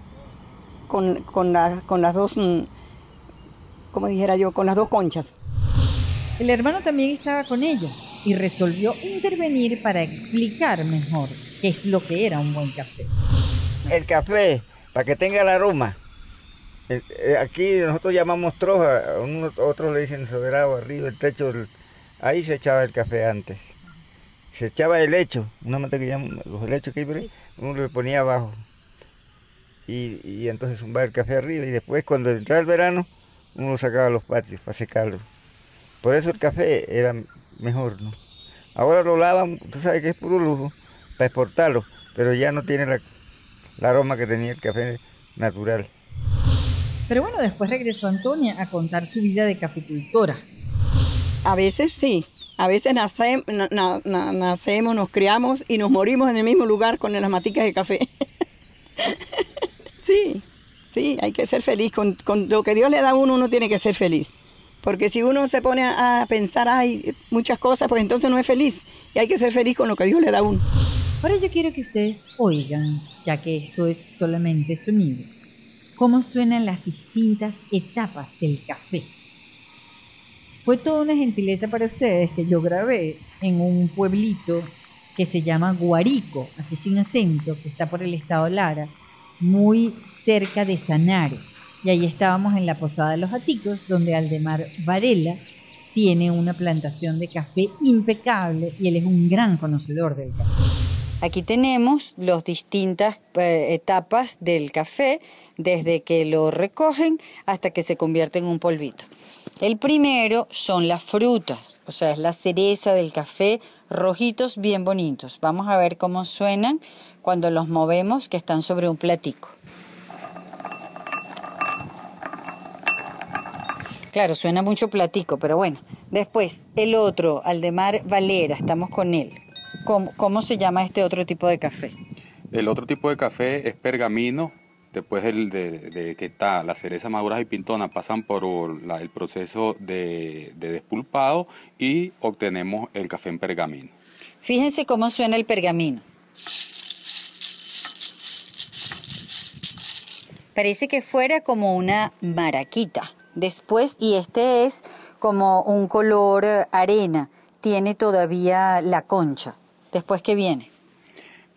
con, con, con las dos, mm, como dijera yo, con las dos conchas. El hermano también estaba con ella y resolvió intervenir para explicar mejor qué es lo que era un buen café. El café, para que tenga el aroma. Eh, eh, aquí nosotros llamamos troja, otros le dicen soberano arriba, el techo, ahí se echaba el café antes se echaba el lecho, una mata que llaman los helechos que hay por ahí, uno le ponía abajo. Y, y entonces zumbaba el café arriba y después cuando entraba el verano uno lo sacaba a los patios para secarlo. Por eso el café era mejor, ¿no? Ahora lo lavan, tú sabes que es puro lujo, para exportarlo, pero ya no tiene la, la aroma que tenía el café natural. Pero bueno, después regresó Antonia a contar su vida de caficultora. A veces sí, a veces nacemos, nos criamos y nos morimos en el mismo lugar con las maticas de café. sí, sí, hay que ser feliz. Con, lo que Dios le da a uno, uno tiene que ser feliz. Porque si uno se pone a, pensar, hay muchas cosas, pues entonces no es feliz. Y hay que ser feliz con lo que Dios le da a uno. Ahora yo quiero que ustedes oigan, ya que esto es solamente sonido, cómo suenan las distintas etapas del café. Fue toda una gentileza para ustedes que yo grabé en un pueblito que se llama Guarico, así sin acento, que está por el estado Lara, muy cerca de Sanare. Y ahí estábamos en la Posada de los Aticos, donde Aldemar Varela tiene una plantación de café impecable y él es un gran conocedor del café. Aquí tenemos las distintas eh, etapas del café, desde que lo recogen hasta que se convierte en un polvito. El primero son las frutas, o sea, es la cereza del café, rojitos bien bonitos. Vamos a ver cómo suenan cuando los movemos, que están sobre un platico. Claro, suena mucho platico, pero bueno. Después, el otro, Aldemar Valera, estamos con él. ¿Cómo, ¿Cómo, se llama este otro tipo de café? El otro tipo de café es pergamino. Después el de, que está la cereza maduras y pintona pasan por el proceso de, de despulpado y obtenemos el café en pergamino. Fíjense cómo suena el pergamino. Parece que fuera como una maraquita. Después, y este es como un color arena, tiene todavía la concha. Después, ¿qué viene?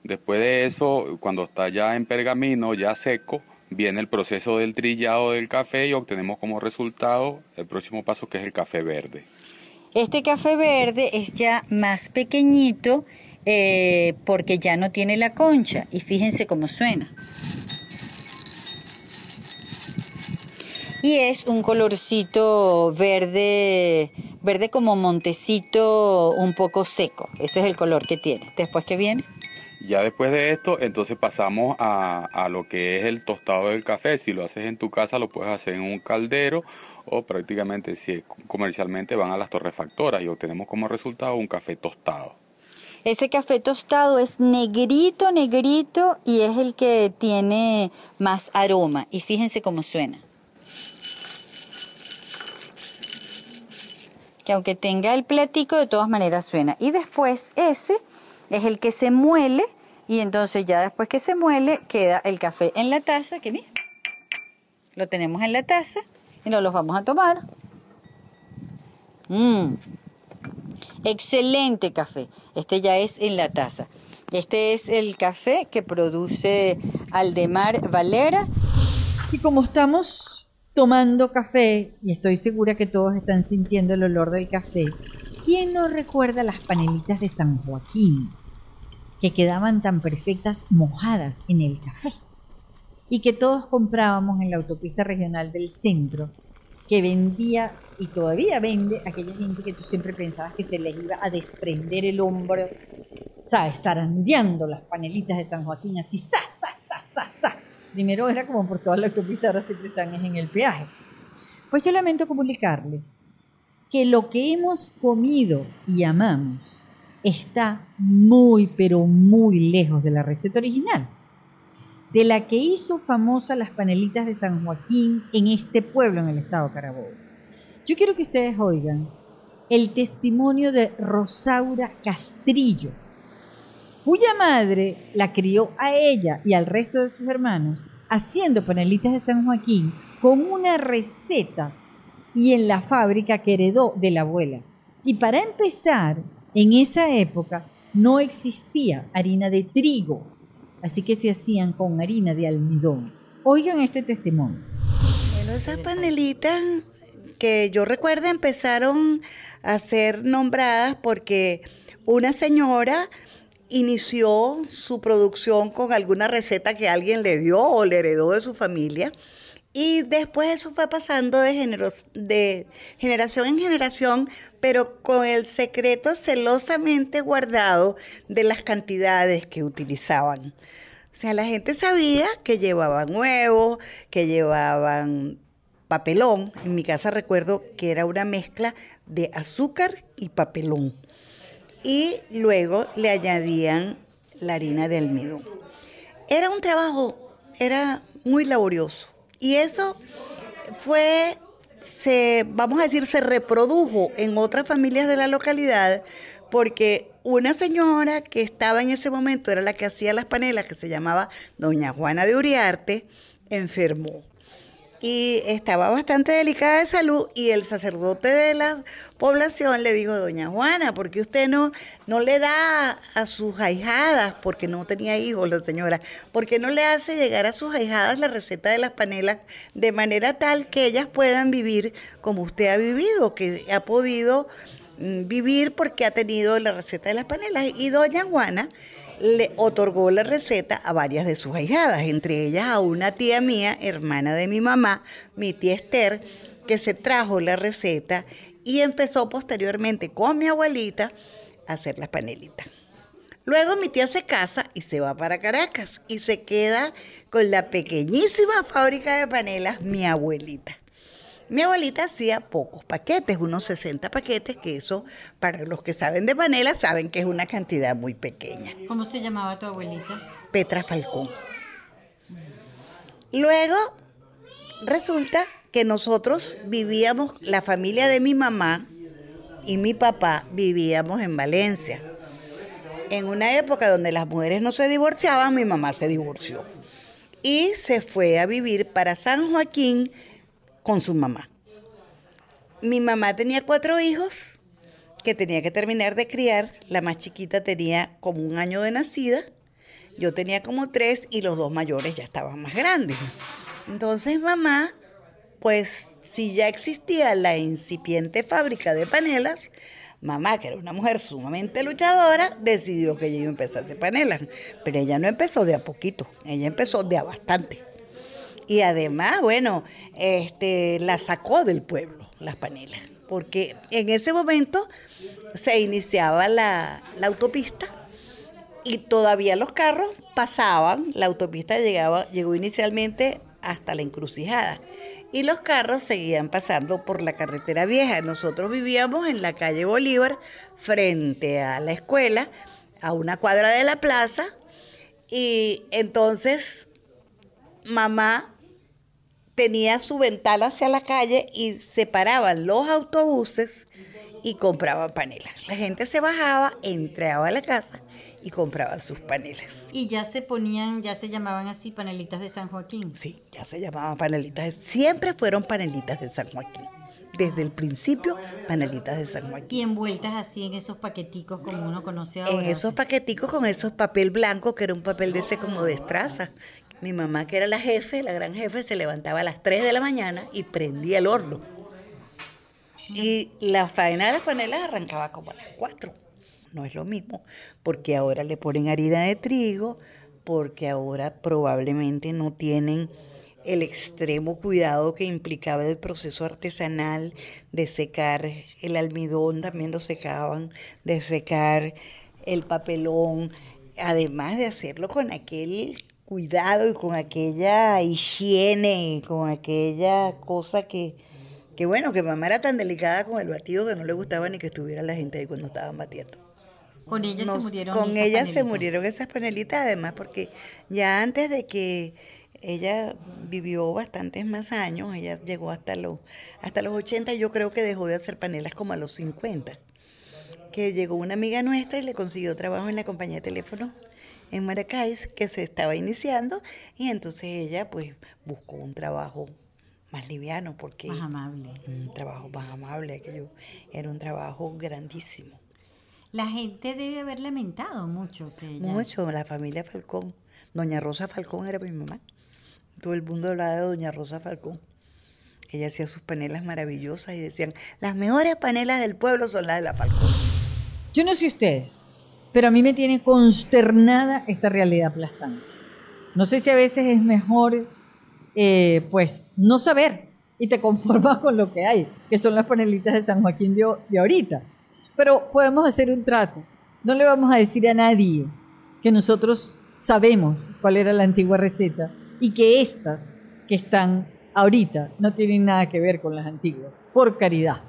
Después de eso, cuando está ya en pergamino, ya seco, viene el proceso del trillado del café y obtenemos como resultado el próximo paso que es el café verde. Este café verde es ya más pequeñito eh, porque ya no tiene la concha y fíjense cómo suena. Y es un colorcito verde, verde como montecito un poco seco. Ese es el color que tiene. Después que viene. Ya después de esto, entonces pasamos a, a, lo que es el tostado del café. Si lo haces en tu casa, lo puedes hacer en un caldero o prácticamente si comercialmente van a las torrefactoras y obtenemos como resultado un café tostado. Ese café tostado es negrito, negrito y es el que tiene más aroma. Y fíjense cómo suena. Que aunque tenga el platico, de todas maneras suena. Y después ese es el que se muele y entonces ya después que se muele queda el café en la taza, que lo tenemos en la taza y nos los vamos a tomar. Mmm, excelente café. Este ya es en la taza. Este es el café que produce Aldemar Valera. Y como estamos tomando café, y estoy segura que todos están sintiendo el olor del café, ¿quién no recuerda las panelitas de San Joaquín? que quedaban tan perfectas mojadas en el café y que todos comprábamos en la autopista regional del centro, que vendía y todavía vende aquella gente que tú siempre pensabas que se les iba a desprender el hombro, ¿sabes? Zarandeando las panelitas de San Joaquín, así, ¡sa, sa, sa, sa, Primero era como por toda la autopista, ahora siempre están en el peaje. Pues yo lamento comunicarles que lo que hemos comido y amamos está muy, pero muy lejos de la receta original, de la que hizo famosa las panelitas de San Joaquín en este pueblo en el estado Carabobo. Yo quiero que ustedes oigan el testimonio de Rosaura Castrillo, cuya madre la crió a ella y al resto de sus hermanos haciendo panelitas de San Joaquín con una receta y en la fábrica que heredó de la abuela. Y para empezar, en esa época no existía harina de trigo, así que se hacían con harina de almidón. Oigan este testimonio. Bueno, esas panelitas que yo recuerdo empezaron a ser nombradas porque una señora inició su producción con alguna receta que alguien le dio o le heredó de su familia y después eso fue pasando de, de generación en generación, pero con el secreto celosamente guardado de las cantidades que utilizaban. O sea, la gente sabía que llevaban huevos, que llevaban papelón. En mi casa recuerdo que era una mezcla de azúcar y papelón. Y luego le añadían la harina de almidón. Era un trabajo, era muy laborioso y eso fue, se, vamos a decir, se reprodujo en otras familias de la localidad porque una señora que estaba en ese momento, era la que hacía las panelas, que se llamaba doña Juana de Uriarte, enfermó y estaba bastante delicada de salud y el sacerdote de la población le dijo, doña Juana, ¿por qué usted no, no le da a sus ahijadas, porque no tenía hijos la señora, ¿por qué no le hace llegar a sus ahijadas la receta de las panelas de manera tal que ellas puedan vivir como usted ha vivido, que ha podido mm, vivir porque ha tenido la receta de las panelas? Y doña Juana le otorgó la receta a varias de sus ahijadas, entre ellas a una tía mía, hermana de mi mamá, mi tía Esther, que se trajo la receta y empezó posteriormente con mi abuelita a hacer las panelitas. Luego mi tía se casa y se va para Caracas y se queda con la pequeñísima fábrica de panelas mi abuelita. Mi abuelita hacía pocos paquetes, unos 60 paquetes, que eso para los que saben de panelas saben que es una cantidad muy pequeña. ¿Cómo se llamaba tu abuelita? Petra Falcón. Luego resulta que nosotros vivíamos, la familia de mi mamá y mi papá vivíamos en Valencia en una época donde las mujeres no se divorciaban, mi mamá se divorció y se fue a vivir para San Joaquín con su mamá. Mi mamá tenía cuatro hijos que tenía que terminar de criar. La más chiquita tenía como un año de nacida. Yo tenía como tres y los dos mayores ya estaban más grandes. Entonces mamá, pues si ya existía la incipiente fábrica de panelas, Mamá, que era una mujer sumamente luchadora, decidió que ella iba a empezar a hacer panelas. Pero ella no empezó de a poquito, ella empezó de a bastante. Y además, bueno, este, la sacó del pueblo, las panelas. Porque en ese momento se iniciaba la, la autopista y todavía los carros pasaban, la autopista llegaba, llegó inicialmente hasta la encrucijada y los carros seguían pasando por la carretera vieja. Nosotros vivíamos en la calle Bolívar, frente a la escuela, a una cuadra de la plaza, y entonces mamá tenía su ventana hacia la calle y separaban los autobuses y compraban panelas. La gente se bajaba, entraba a la casa y compraba sus panelas. Y ya se ponían, ya se llamaban así panelitas de San Joaquín. Sí, ya se llamaban panelitas. Siempre fueron panelitas de San Joaquín. Desde el principio, panelitas de San Joaquín. Y envueltas así en esos paqueticos como uno conoce ahora. En esos paqueticos con esos papel blanco, que era un papel de ese como de estraza. Mi mamá, que era la jefe, la gran jefe, se levantaba a las 3 de la mañana y prendía el horno. Y la faena de las panelas arrancaba como a las 4 no es lo mismo, porque ahora le ponen harina de trigo, porque ahora probablemente no tienen el extremo cuidado que implicaba el proceso artesanal de secar el almidón, también lo secaban, de secar el papelón, además de hacerlo con aquel cuidado y con aquella higiene, con aquella cosa que, que bueno, que mamá era tan delicada con el batido que no le gustaba ni que estuviera la gente ahí cuando estaban batiendo. Con ella se murieron Con esas ella se panelitas. murieron esas panelitas, además, porque ya antes de que ella vivió bastantes más años, ella llegó hasta los, hasta los 80, y yo creo que dejó de hacer panelas como a los 50. Que llegó una amiga nuestra y le consiguió trabajo en la compañía de teléfono en Maracay, que se estaba iniciando, y entonces ella pues buscó un trabajo más liviano, porque... Más amable. Un trabajo más amable, aquello era un trabajo grandísimo. La gente debe haber lamentado mucho que ella... Mucho, la familia Falcón. Doña Rosa Falcón era mi mamá. Todo el mundo hablaba de Doña Rosa Falcón. Ella hacía sus panelas maravillosas y decían, las mejores panelas del pueblo son las de la Falcón. Yo no sé ustedes, pero a mí me tiene consternada esta realidad aplastante. No sé si a veces es mejor, eh, pues, no saber y te conformas con lo que hay, que son las panelitas de San Joaquín de, de ahorita. Pero podemos hacer un trato. No le vamos a decir a nadie que nosotros sabemos cuál era la antigua receta y que estas que están ahorita no tienen nada que ver con las antiguas, por caridad.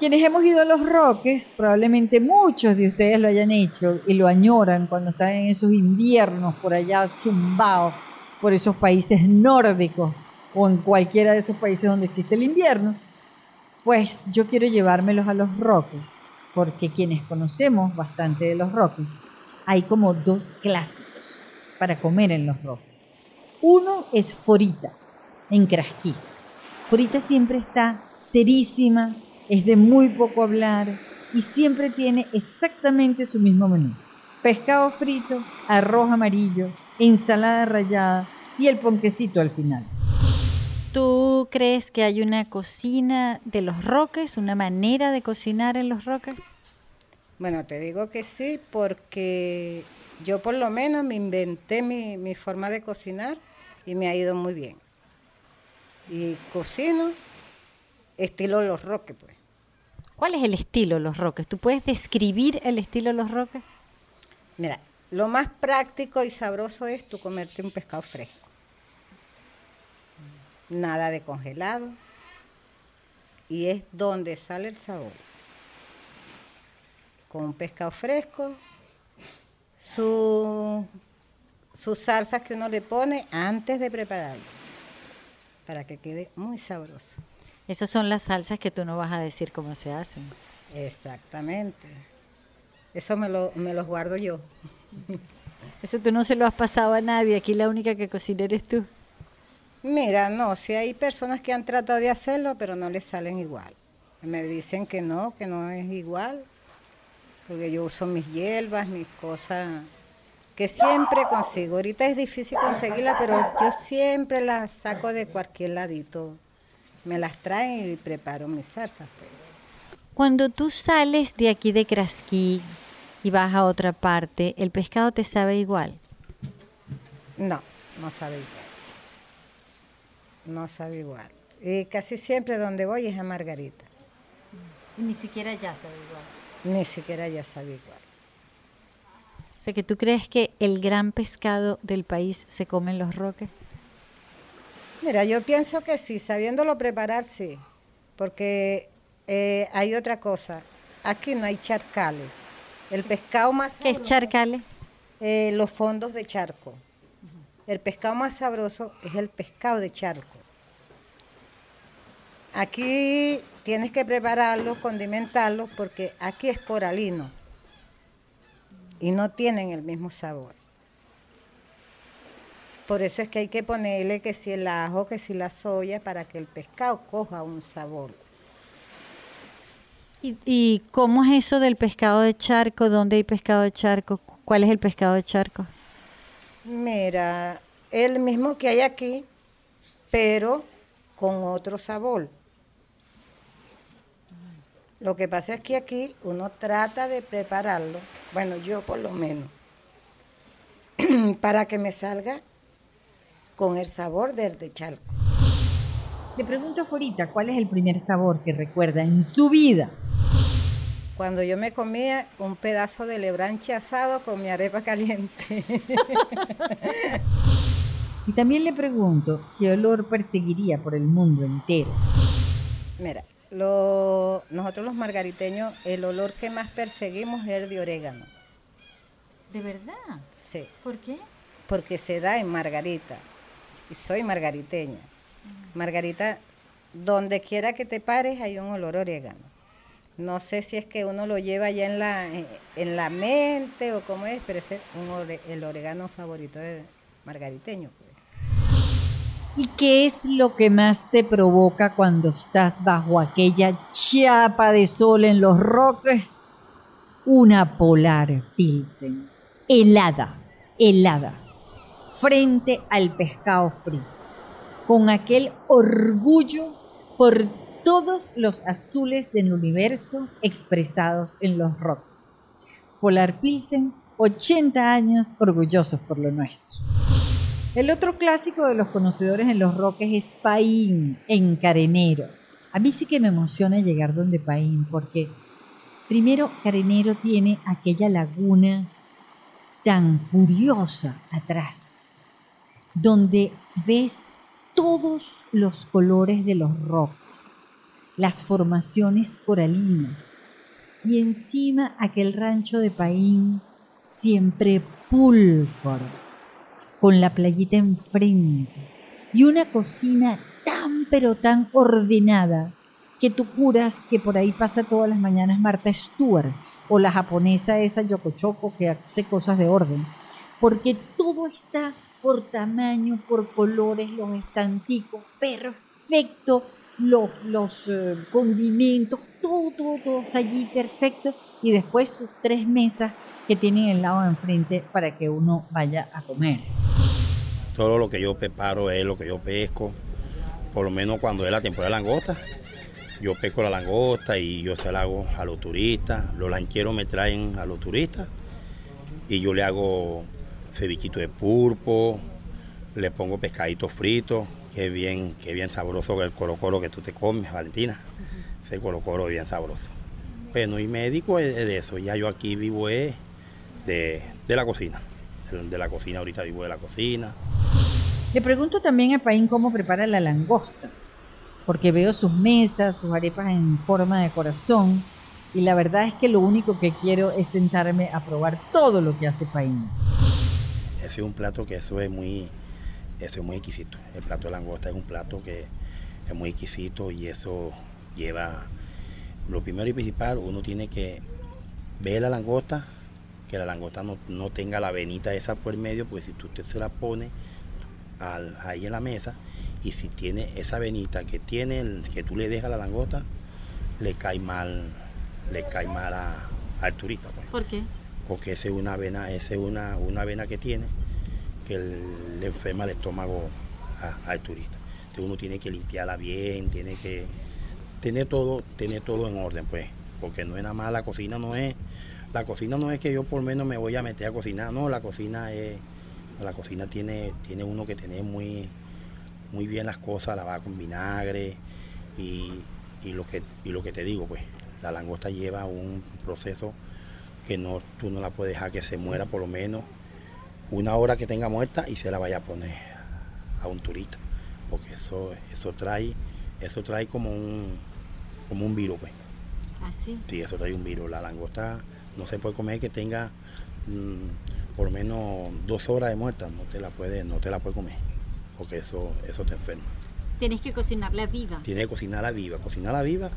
Quienes hemos ido a los Roques, probablemente muchos de ustedes lo hayan hecho y lo añoran cuando están en esos inviernos por allá zumbados por esos países nórdicos o en cualquiera de esos países donde existe el invierno. Pues yo quiero llevármelos a los Roques, porque quienes conocemos bastante de los Roques, hay como dos clásicos para comer en los Roques. Uno es Forita, en Crasquí. Forita siempre está serísima, es de muy poco hablar y siempre tiene exactamente su mismo menú. Pescado frito, arroz amarillo, ensalada rallada y el ponquecito al final. ¿Tú crees que hay una cocina de los roques, una manera de cocinar en los roques? Bueno, te digo que sí porque yo por lo menos me inventé mi, mi forma de cocinar y me ha ido muy bien. Y cocino estilo Los Roques, pues. ¿Cuál es el estilo Los Roques? ¿Tú puedes describir el estilo Los Roques? Mira, lo más práctico y sabroso es tú comerte un pescado fresco. Nada de congelado. Y es donde sale el sabor. Con un pescado fresco, su, sus salsas que uno le pone antes de prepararlo, para que quede muy sabroso. Esas son las salsas que tú no vas a decir cómo se hacen. Exactamente. Eso me, lo, me los guardo yo. Eso tú no se lo has pasado a nadie, aquí la única que cocina eres tú. Mira, no, si hay personas que han tratado de hacerlo, pero no les salen igual. Me dicen que no, que no es igual, porque yo uso mis hierbas, mis cosas que siempre consigo. Ahorita es difícil conseguirla, pero yo siempre las saco de cualquier ladito. Me las traen y preparo mis salsas. Pues. Cuando tú sales de aquí de Crasquí y vas a otra parte, ¿el pescado te sabe igual? No, no sabe igual. No sabe igual. Y casi siempre donde voy es a Margarita. Y ni siquiera ya sabe igual. Ni siquiera ya sabe igual. O sea, que tú crees que el gran pescado del país se come en los roques. Mira, yo pienso que sí, sabiéndolo preparar, sí. Porque eh, hay otra cosa. Aquí no hay charcales. El pescado más ¿Qué es charcales? Eh, los fondos de charco. El pescado más sabroso es el pescado de charco. Aquí tienes que prepararlo, condimentarlo, porque aquí es coralino y no tienen el mismo sabor. Por eso es que hay que ponerle que si el ajo, que si la soya, para que el pescado coja un sabor. ¿Y, cómo es eso del pescado de charco? ¿Dónde hay pescado de charco? ¿Cuál es el pescado de charco? Mira, el mismo que hay aquí, pero con otro sabor. Lo que pasa es que aquí uno trata de prepararlo, bueno, yo por lo menos, para que me salga con el sabor del de charco. Le pregunto a ¿cuál es el primer sabor que recuerda en su vida? Cuando yo me comía un pedazo de lebranche asado con mi arepa caliente. y también le pregunto, ¿qué olor perseguiría por el mundo entero? Mira, nosotros los margariteños, el olor que más perseguimos es el de orégano. ¿De verdad? Sí. ¿Por qué? Porque se da en Margarita. Y soy margariteña. Margarita, donde quiera que te pares hay un olor orégano. No sé si es que uno lo lleva ya en la, en la mente o cómo es, pero es el orégano favorito del margariteño. Pues. ¿Y qué es lo que más te provoca cuando estás bajo aquella chapa de sol en los roques? Una polar pilsen, helada, helada, frente al pescado frito, con aquel orgullo por todos los azules del universo expresados en los roques. Polar Pilsen, 80 años orgullosos por lo nuestro. El otro clásico de los conocedores en los roques es Paín, en Carenero. A mí sí que me emociona llegar donde Paín, porque primero Carenero tiene aquella laguna tan curiosa atrás, donde ves todos los colores de los roques las formaciones coralinas y encima aquel rancho de Paín siempre pulcro, con la playita enfrente y una cocina tan pero tan ordenada que tú juras que por ahí pasa todas las mañanas Marta Stewart o la japonesa esa Yoko Choco que hace cosas de orden, porque todo está por tamaño, por colores, los estanticos, perfecto, los, los eh, condimentos, todo, todo, todo está allí perfecto. Y después sus tres mesas que tienen el lado de enfrente para que uno vaya a comer. Todo lo que yo preparo es lo que yo pesco, por lo menos cuando es la temporada de langosta. yo pesco la langosta y yo se la hago a los turistas. Los lancheros me traen a los turistas y yo le hago cevichito de pulpo, le pongo pescadito frito, que es bien, que bien sabroso el coro que tú te comes, Valentina. Ese coro es bien sabroso. Bueno, y médico es de eso. Ya yo aquí vivo de, de la cocina. De la cocina, ahorita vivo de la cocina. Le pregunto también a Paín cómo prepara la langosta, porque veo sus mesas, sus arepas en forma de corazón, y la verdad es que lo único que quiero es sentarme a probar todo lo que hace Paín. Es un plato que eso es muy, eso es muy exquisito. El plato de langosta es un plato que es muy exquisito y eso lleva, lo primero y principal, uno tiene que ver la langosta, que la langosta no, tenga la venita esa por el medio, porque si tú usted se la pone, ahí en la mesa y si tiene esa venita que tiene, el, que tú le dejas a la langota, le cae mal, le cae mal al turista. Pues. ¿Por qué? Porque esa es una vena, es una, una vena que tiene que le enferma el estómago al turista. Entonces uno tiene que limpiarla bien, tiene que tener todo, tener todo en orden, pues, porque no es nada más la cocina, no es, la cocina no es que yo por menos me voy a meter a cocinar, no, la cocina es la cocina tiene, tiene uno que tener muy, muy bien las cosas, la va con vinagre y, lo que, y lo que te digo, pues la langosta lleva un proceso que no, tú no la puedes dejar que se muera por lo menos una hora que tenga muerta y se la vaya a poner a un turista, porque eso, eso trae, eso trae como un, como un virus, pues. ¿Ah, sí? Eso trae un virus. La langosta no se puede comer que tenga mm, por menos dos horas de muerta, no te la puedes, no te la puedes comer, porque eso, eso te enferma. Tienes que cocinarla viva. Tienes que cocinarla viva, cocinarla viva,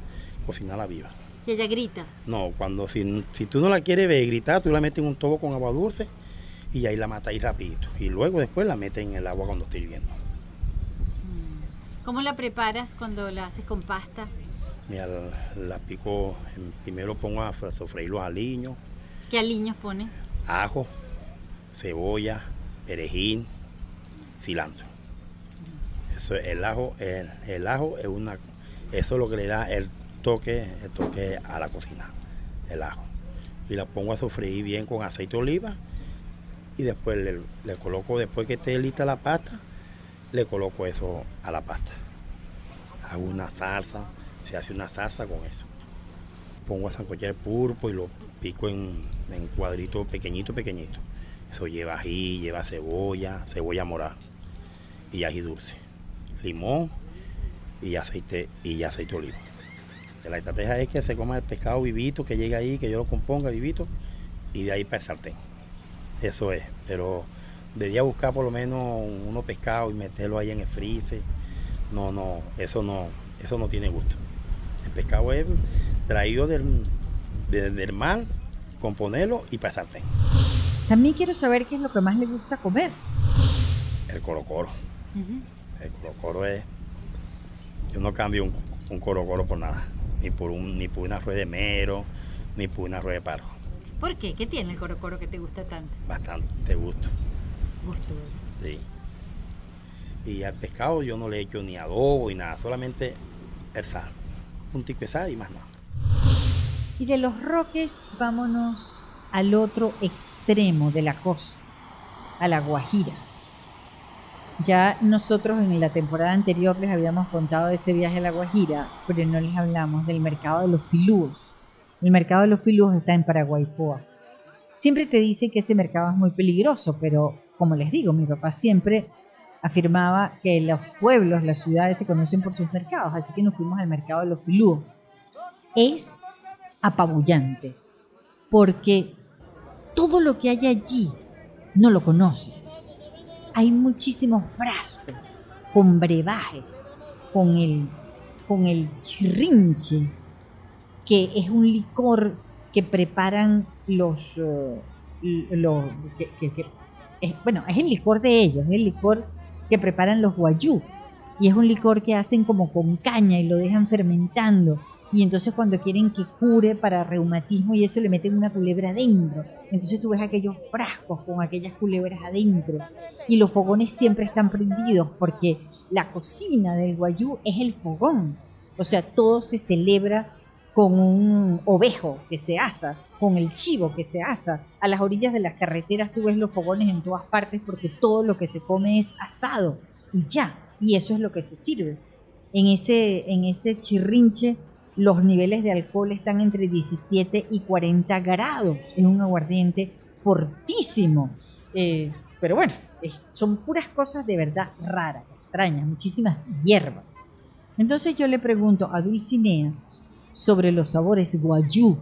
cocinarla viva. ¿Y ella grita? No, cuando si, si tú no la quieres ver gritar, tú la metes en un tobo con agua dulce y ahí la ahí rapidito. Y luego después la metes en el agua cuando esté hirviendo. Mm. ¿Cómo la preparas cuando la haces con pasta? Mira, la, pico, primero pongo a sofreír los aliños. ¿Qué aliños pone? Ajo, cebolla, perejil, cilantro. Eso, el ajo, el, ajo es una, eso es lo que le da el toque, toque a la cocina, el ajo. Y la pongo a sofreír bien con aceite de oliva y después le, coloco, después que esté lista la pasta, le coloco eso a la pasta. Hago una salsa, se hace una salsa con eso. Pongo a sancochar el pulpo y lo pico en, en cuadritos pequeñitos, pequeñitos. Eso lleva ají, lleva cebolla, cebolla morada y ají dulce, limón y aceite y aceite de oliva. La estrategia es que se coma el pescado vivito, que llegue ahí, que yo lo componga vivito y de ahí para el sartén. Eso es, pero debía buscar por lo menos uno pescado y meterlo ahí en el freezer. No, no, eso no, eso no tiene gusto. El pescado es traído del, del mar, componerlo y para el sartén. También quiero saber qué es lo que más le gusta comer. El corocoro. El corocoro es. Yo no cambio un, un corocoro por nada. Ni por, un, ni por una rueda de mero, ni por una rueda de paro. ¿Por qué? ¿Qué tiene el corocoro que te gusta tanto? Bastante gusto. Gusto. Sí. Y al pescado yo no le echo ni adobo ni nada, solamente el sal. Un tico de sal y más nada. Y de los roques, vámonos al otro extremo de la costa, a la Guajira. Ya nosotros en la temporada anterior les habíamos contado de ese viaje a la Guajira, pero no les hablamos del mercado de los filúos. El mercado de los filúos está en Paraguaypoa. Siempre te dicen que ese mercado es muy peligroso, pero como les digo, mi papá siempre afirmaba que los pueblos, las ciudades se conocen por sus mercados, así que nos fuimos al mercado de los filúos. Es apabullante, porque todo lo que hay allí no lo conoces. Hay muchísimos frascos con brebajes, con el, con el chirrinche, que es un licor que preparan los... Eh, los bueno, es el licor de ellos, es el licor que preparan los guayú y es un licor que hacen como con caña y lo dejan fermentando y entonces cuando quieren que cure para reumatismo y eso le meten una culebra adentro entonces tú ves aquellos frascos con aquellas culebras adentro y los fogones siempre están prendidos porque la cocina del guayú es el fogón O sea, todo se celebra con un ovejo que se asa, con el chivo que se asa. A las orillas de las carreteras tú ves los fogones en todas partes porque todo lo que se come es asado y ya. Y eso es lo que se sirve. En ese, en ese chirrinche los niveles de alcohol están entre 17 y 40 grados. Es un aguardiente fortísimo. Eh, pero bueno, son puras cosas de verdad raras, extrañas, muchísimas hierbas. Entonces yo le pregunto a Dulcinea sobre los sabores guayú.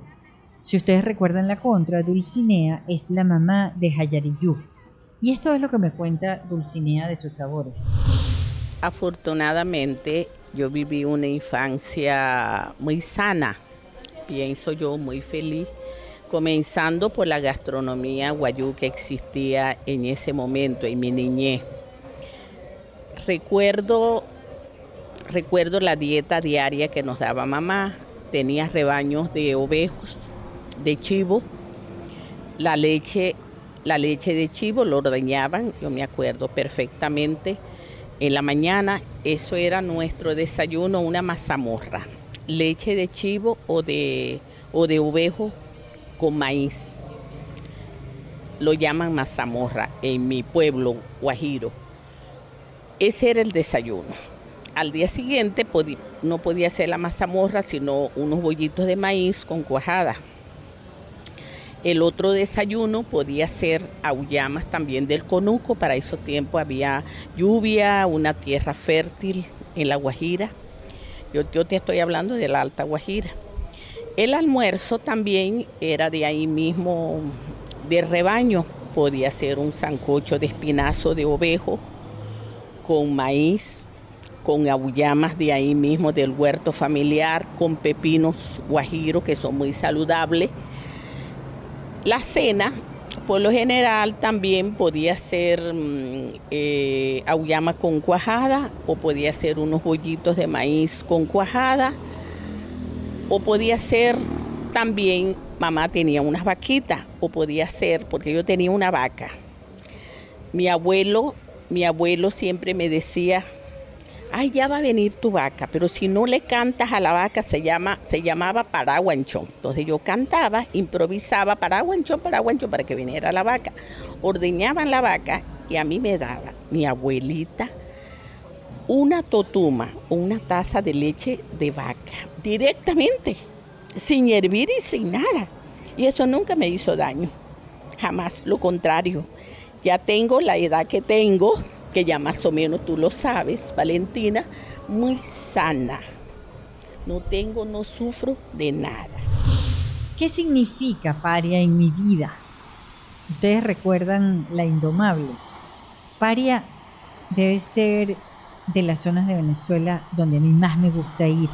Si ustedes recuerdan la contra, Dulcinea es la mamá de Hayariyú. Y esto es lo que me cuenta Dulcinea de sus sabores. Afortunadamente yo viví una infancia muy sana, pienso yo, muy feliz, comenzando por la gastronomía guayú que existía en ese momento, en mi niñez. Recuerdo, recuerdo la dieta diaria que nos daba mamá, tenía rebaños de ovejos, de chivo, la leche, la leche de chivo lo ordeñaban, yo me acuerdo perfectamente en la mañana eso era nuestro desayuno, una mazamorra, leche de chivo o de, o de ovejo con maíz. Lo llaman mazamorra en mi pueblo, Guajiro. Ese era el desayuno. Al día siguiente no podía ser la mazamorra, sino unos bollitos de maíz con cuajada. El otro desayuno podía ser aullamas también del conuco. Para esos tiempos había lluvia, una tierra fértil en la Guajira. Yo, te estoy hablando de la Alta Guajira. El almuerzo también era de ahí mismo, de rebaño. Podía ser un sancocho de espinazo de ovejo con maíz, con aullamas de ahí mismo del huerto familiar, con pepinos guajiro que son muy saludables la cena, por lo general, también podía ser mm, eh, con cuajada o podía ser unos bollitos de maíz con cuajada o podía ser también, mamá tenía unas vaquitas o podía ser, porque yo tenía una vaca. Mi abuelo, mi abuelo siempre me decía, ay, ya va a venir tu vaca, pero si no le cantas a la vaca se llama, se llamaba paraguanchón. Entonces yo cantaba, improvisaba paraguanchón, paraguanchón para que viniera la vaca. Ordeñaban la vaca y a mí me daba mi abuelita una totuma una taza de leche de vaca directamente, sin hervir y sin nada. Y eso nunca me hizo daño, jamás, lo contrario. Ya tengo la edad que tengo, que ya más o menos tú lo sabes, Valentina, muy sana. No tengo, no sufro de nada. ¿Qué significa Paria en mi vida? Ustedes recuerdan la indomable. Paria debe ser de las zonas de Venezuela donde a mí más me gusta ir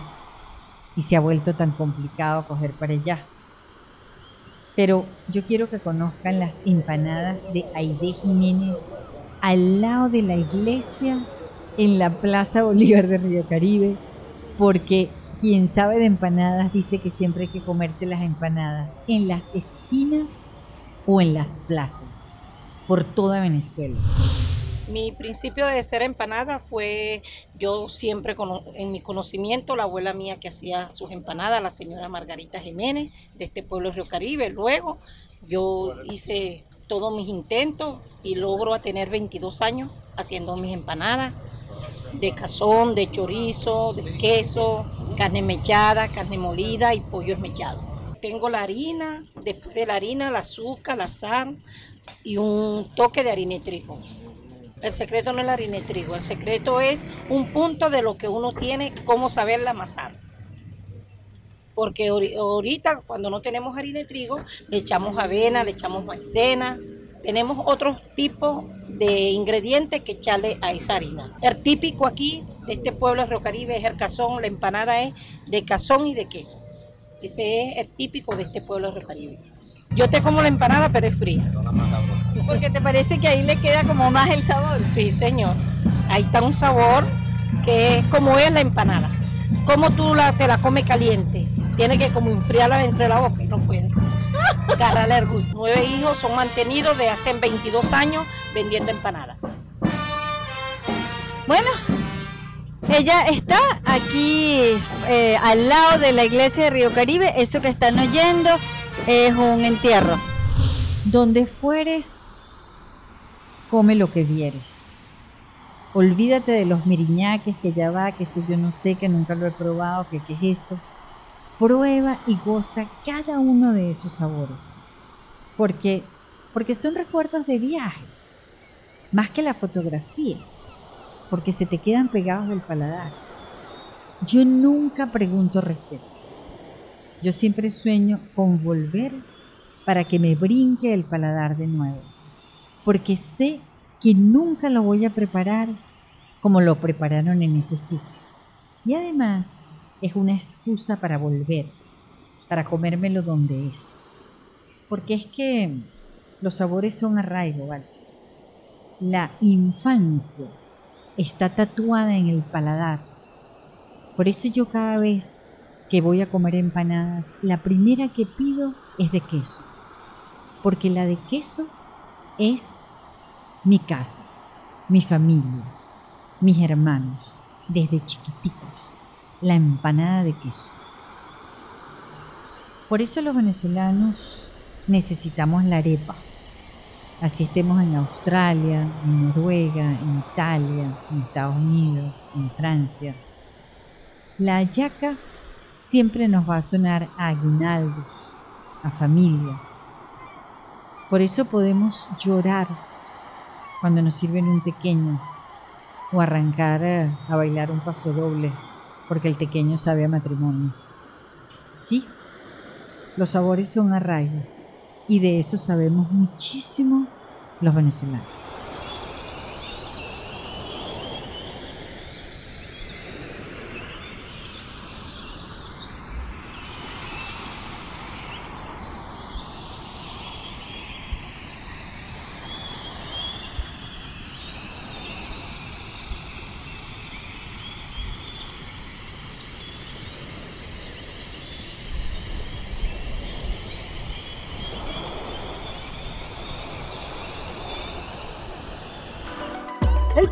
y se ha vuelto tan complicado coger para allá. Pero yo quiero que conozcan las empanadas de Aide Jiménez al lado de la iglesia en la Plaza Bolívar de Río Caribe, porque quien sabe de empanadas dice que siempre hay que comerse las empanadas en las esquinas o en las plazas, por toda Venezuela. Mi principio de ser empanada fue yo siempre en mi conocimiento, la abuela mía que hacía sus empanadas, la señora Margarita Jiménez de este pueblo de Río Caribe. Luego yo hice todos mis intentos y logro a tener 22 años haciendo mis empanadas de cazón, de chorizo, de queso, carne mechada, carne molida y pollo esmechado. Tengo la harina, después de la harina, el azúcar, la sal y un toque de harina y trigo. El secreto no es la harina y trigo, el secreto es un punto de lo que uno tiene, cómo saberla amasar porque ahorita cuando no tenemos harina de trigo, le echamos avena, le echamos maicena, tenemos otros tipos de ingredientes que echarle a esa harina. El típico aquí de este pueblo de Río Caribe es el cazón, la empanada es de cazón y de queso. Ese es el típico de este pueblo de Río Caribe. Yo te como la empanada, pero es fría. Porque te parece que ahí le queda como más el sabor. Sí, señor. Ahí está un sabor que es como es la empanada. Como tú la, te la comes caliente tiene que como enfriarla dentro de la boca y no puede. Agarrarle. Nueve hijos son mantenidos de hace 22 años vendiendo empanadas. Bueno, Ella está aquí eh, al lado de la iglesia de Río Caribe. Eso que están oyendo es un entierro. Donde fueres, come lo que vieres. Olvídate de los miriñaques que ya va, que eso yo no sé, que nunca lo he probado, que qué es eso. Prueba y goza cada uno de esos sabores. Porque, porque son recuerdos de viaje, más que las fotografías, porque se te quedan pegados del paladar. Yo nunca pregunto recetas. Yo siempre sueño con volver para que me brinque el paladar de nuevo, porque sé que nunca lo voy a preparar como lo prepararon en ese sitio. Y además es una excusa para volver, para comérmelo donde es. Porque es que los sabores son arraigo. La infancia está tatuada en el paladar. Por eso yo cada vez que voy a comer empanadas, la primera que pido es de queso. Porque la de queso es mi casa, mi familia, mis hermanos, desde chiquiticos, la empanada de queso. Por eso los venezolanos necesitamos la arepa. Así estemos en Australia, en Noruega, en Italia, en Estados Unidos, en Francia. La hallaca siempre nos va a sonar a aguinaldos, a familia. Por eso podemos llorar cuando nos sirven un pequeño o arrancar a bailar un paso doble porque el pequeño sabe a matrimonio. Sí, los sabores son arraigo y de eso sabemos muchísimo los venezolanos.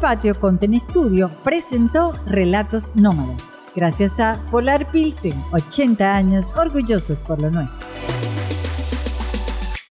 Patio Content Studio presentó Relatos Nómadas, gracias a Polar Pilsen, 80 años orgullosos por lo nuestro.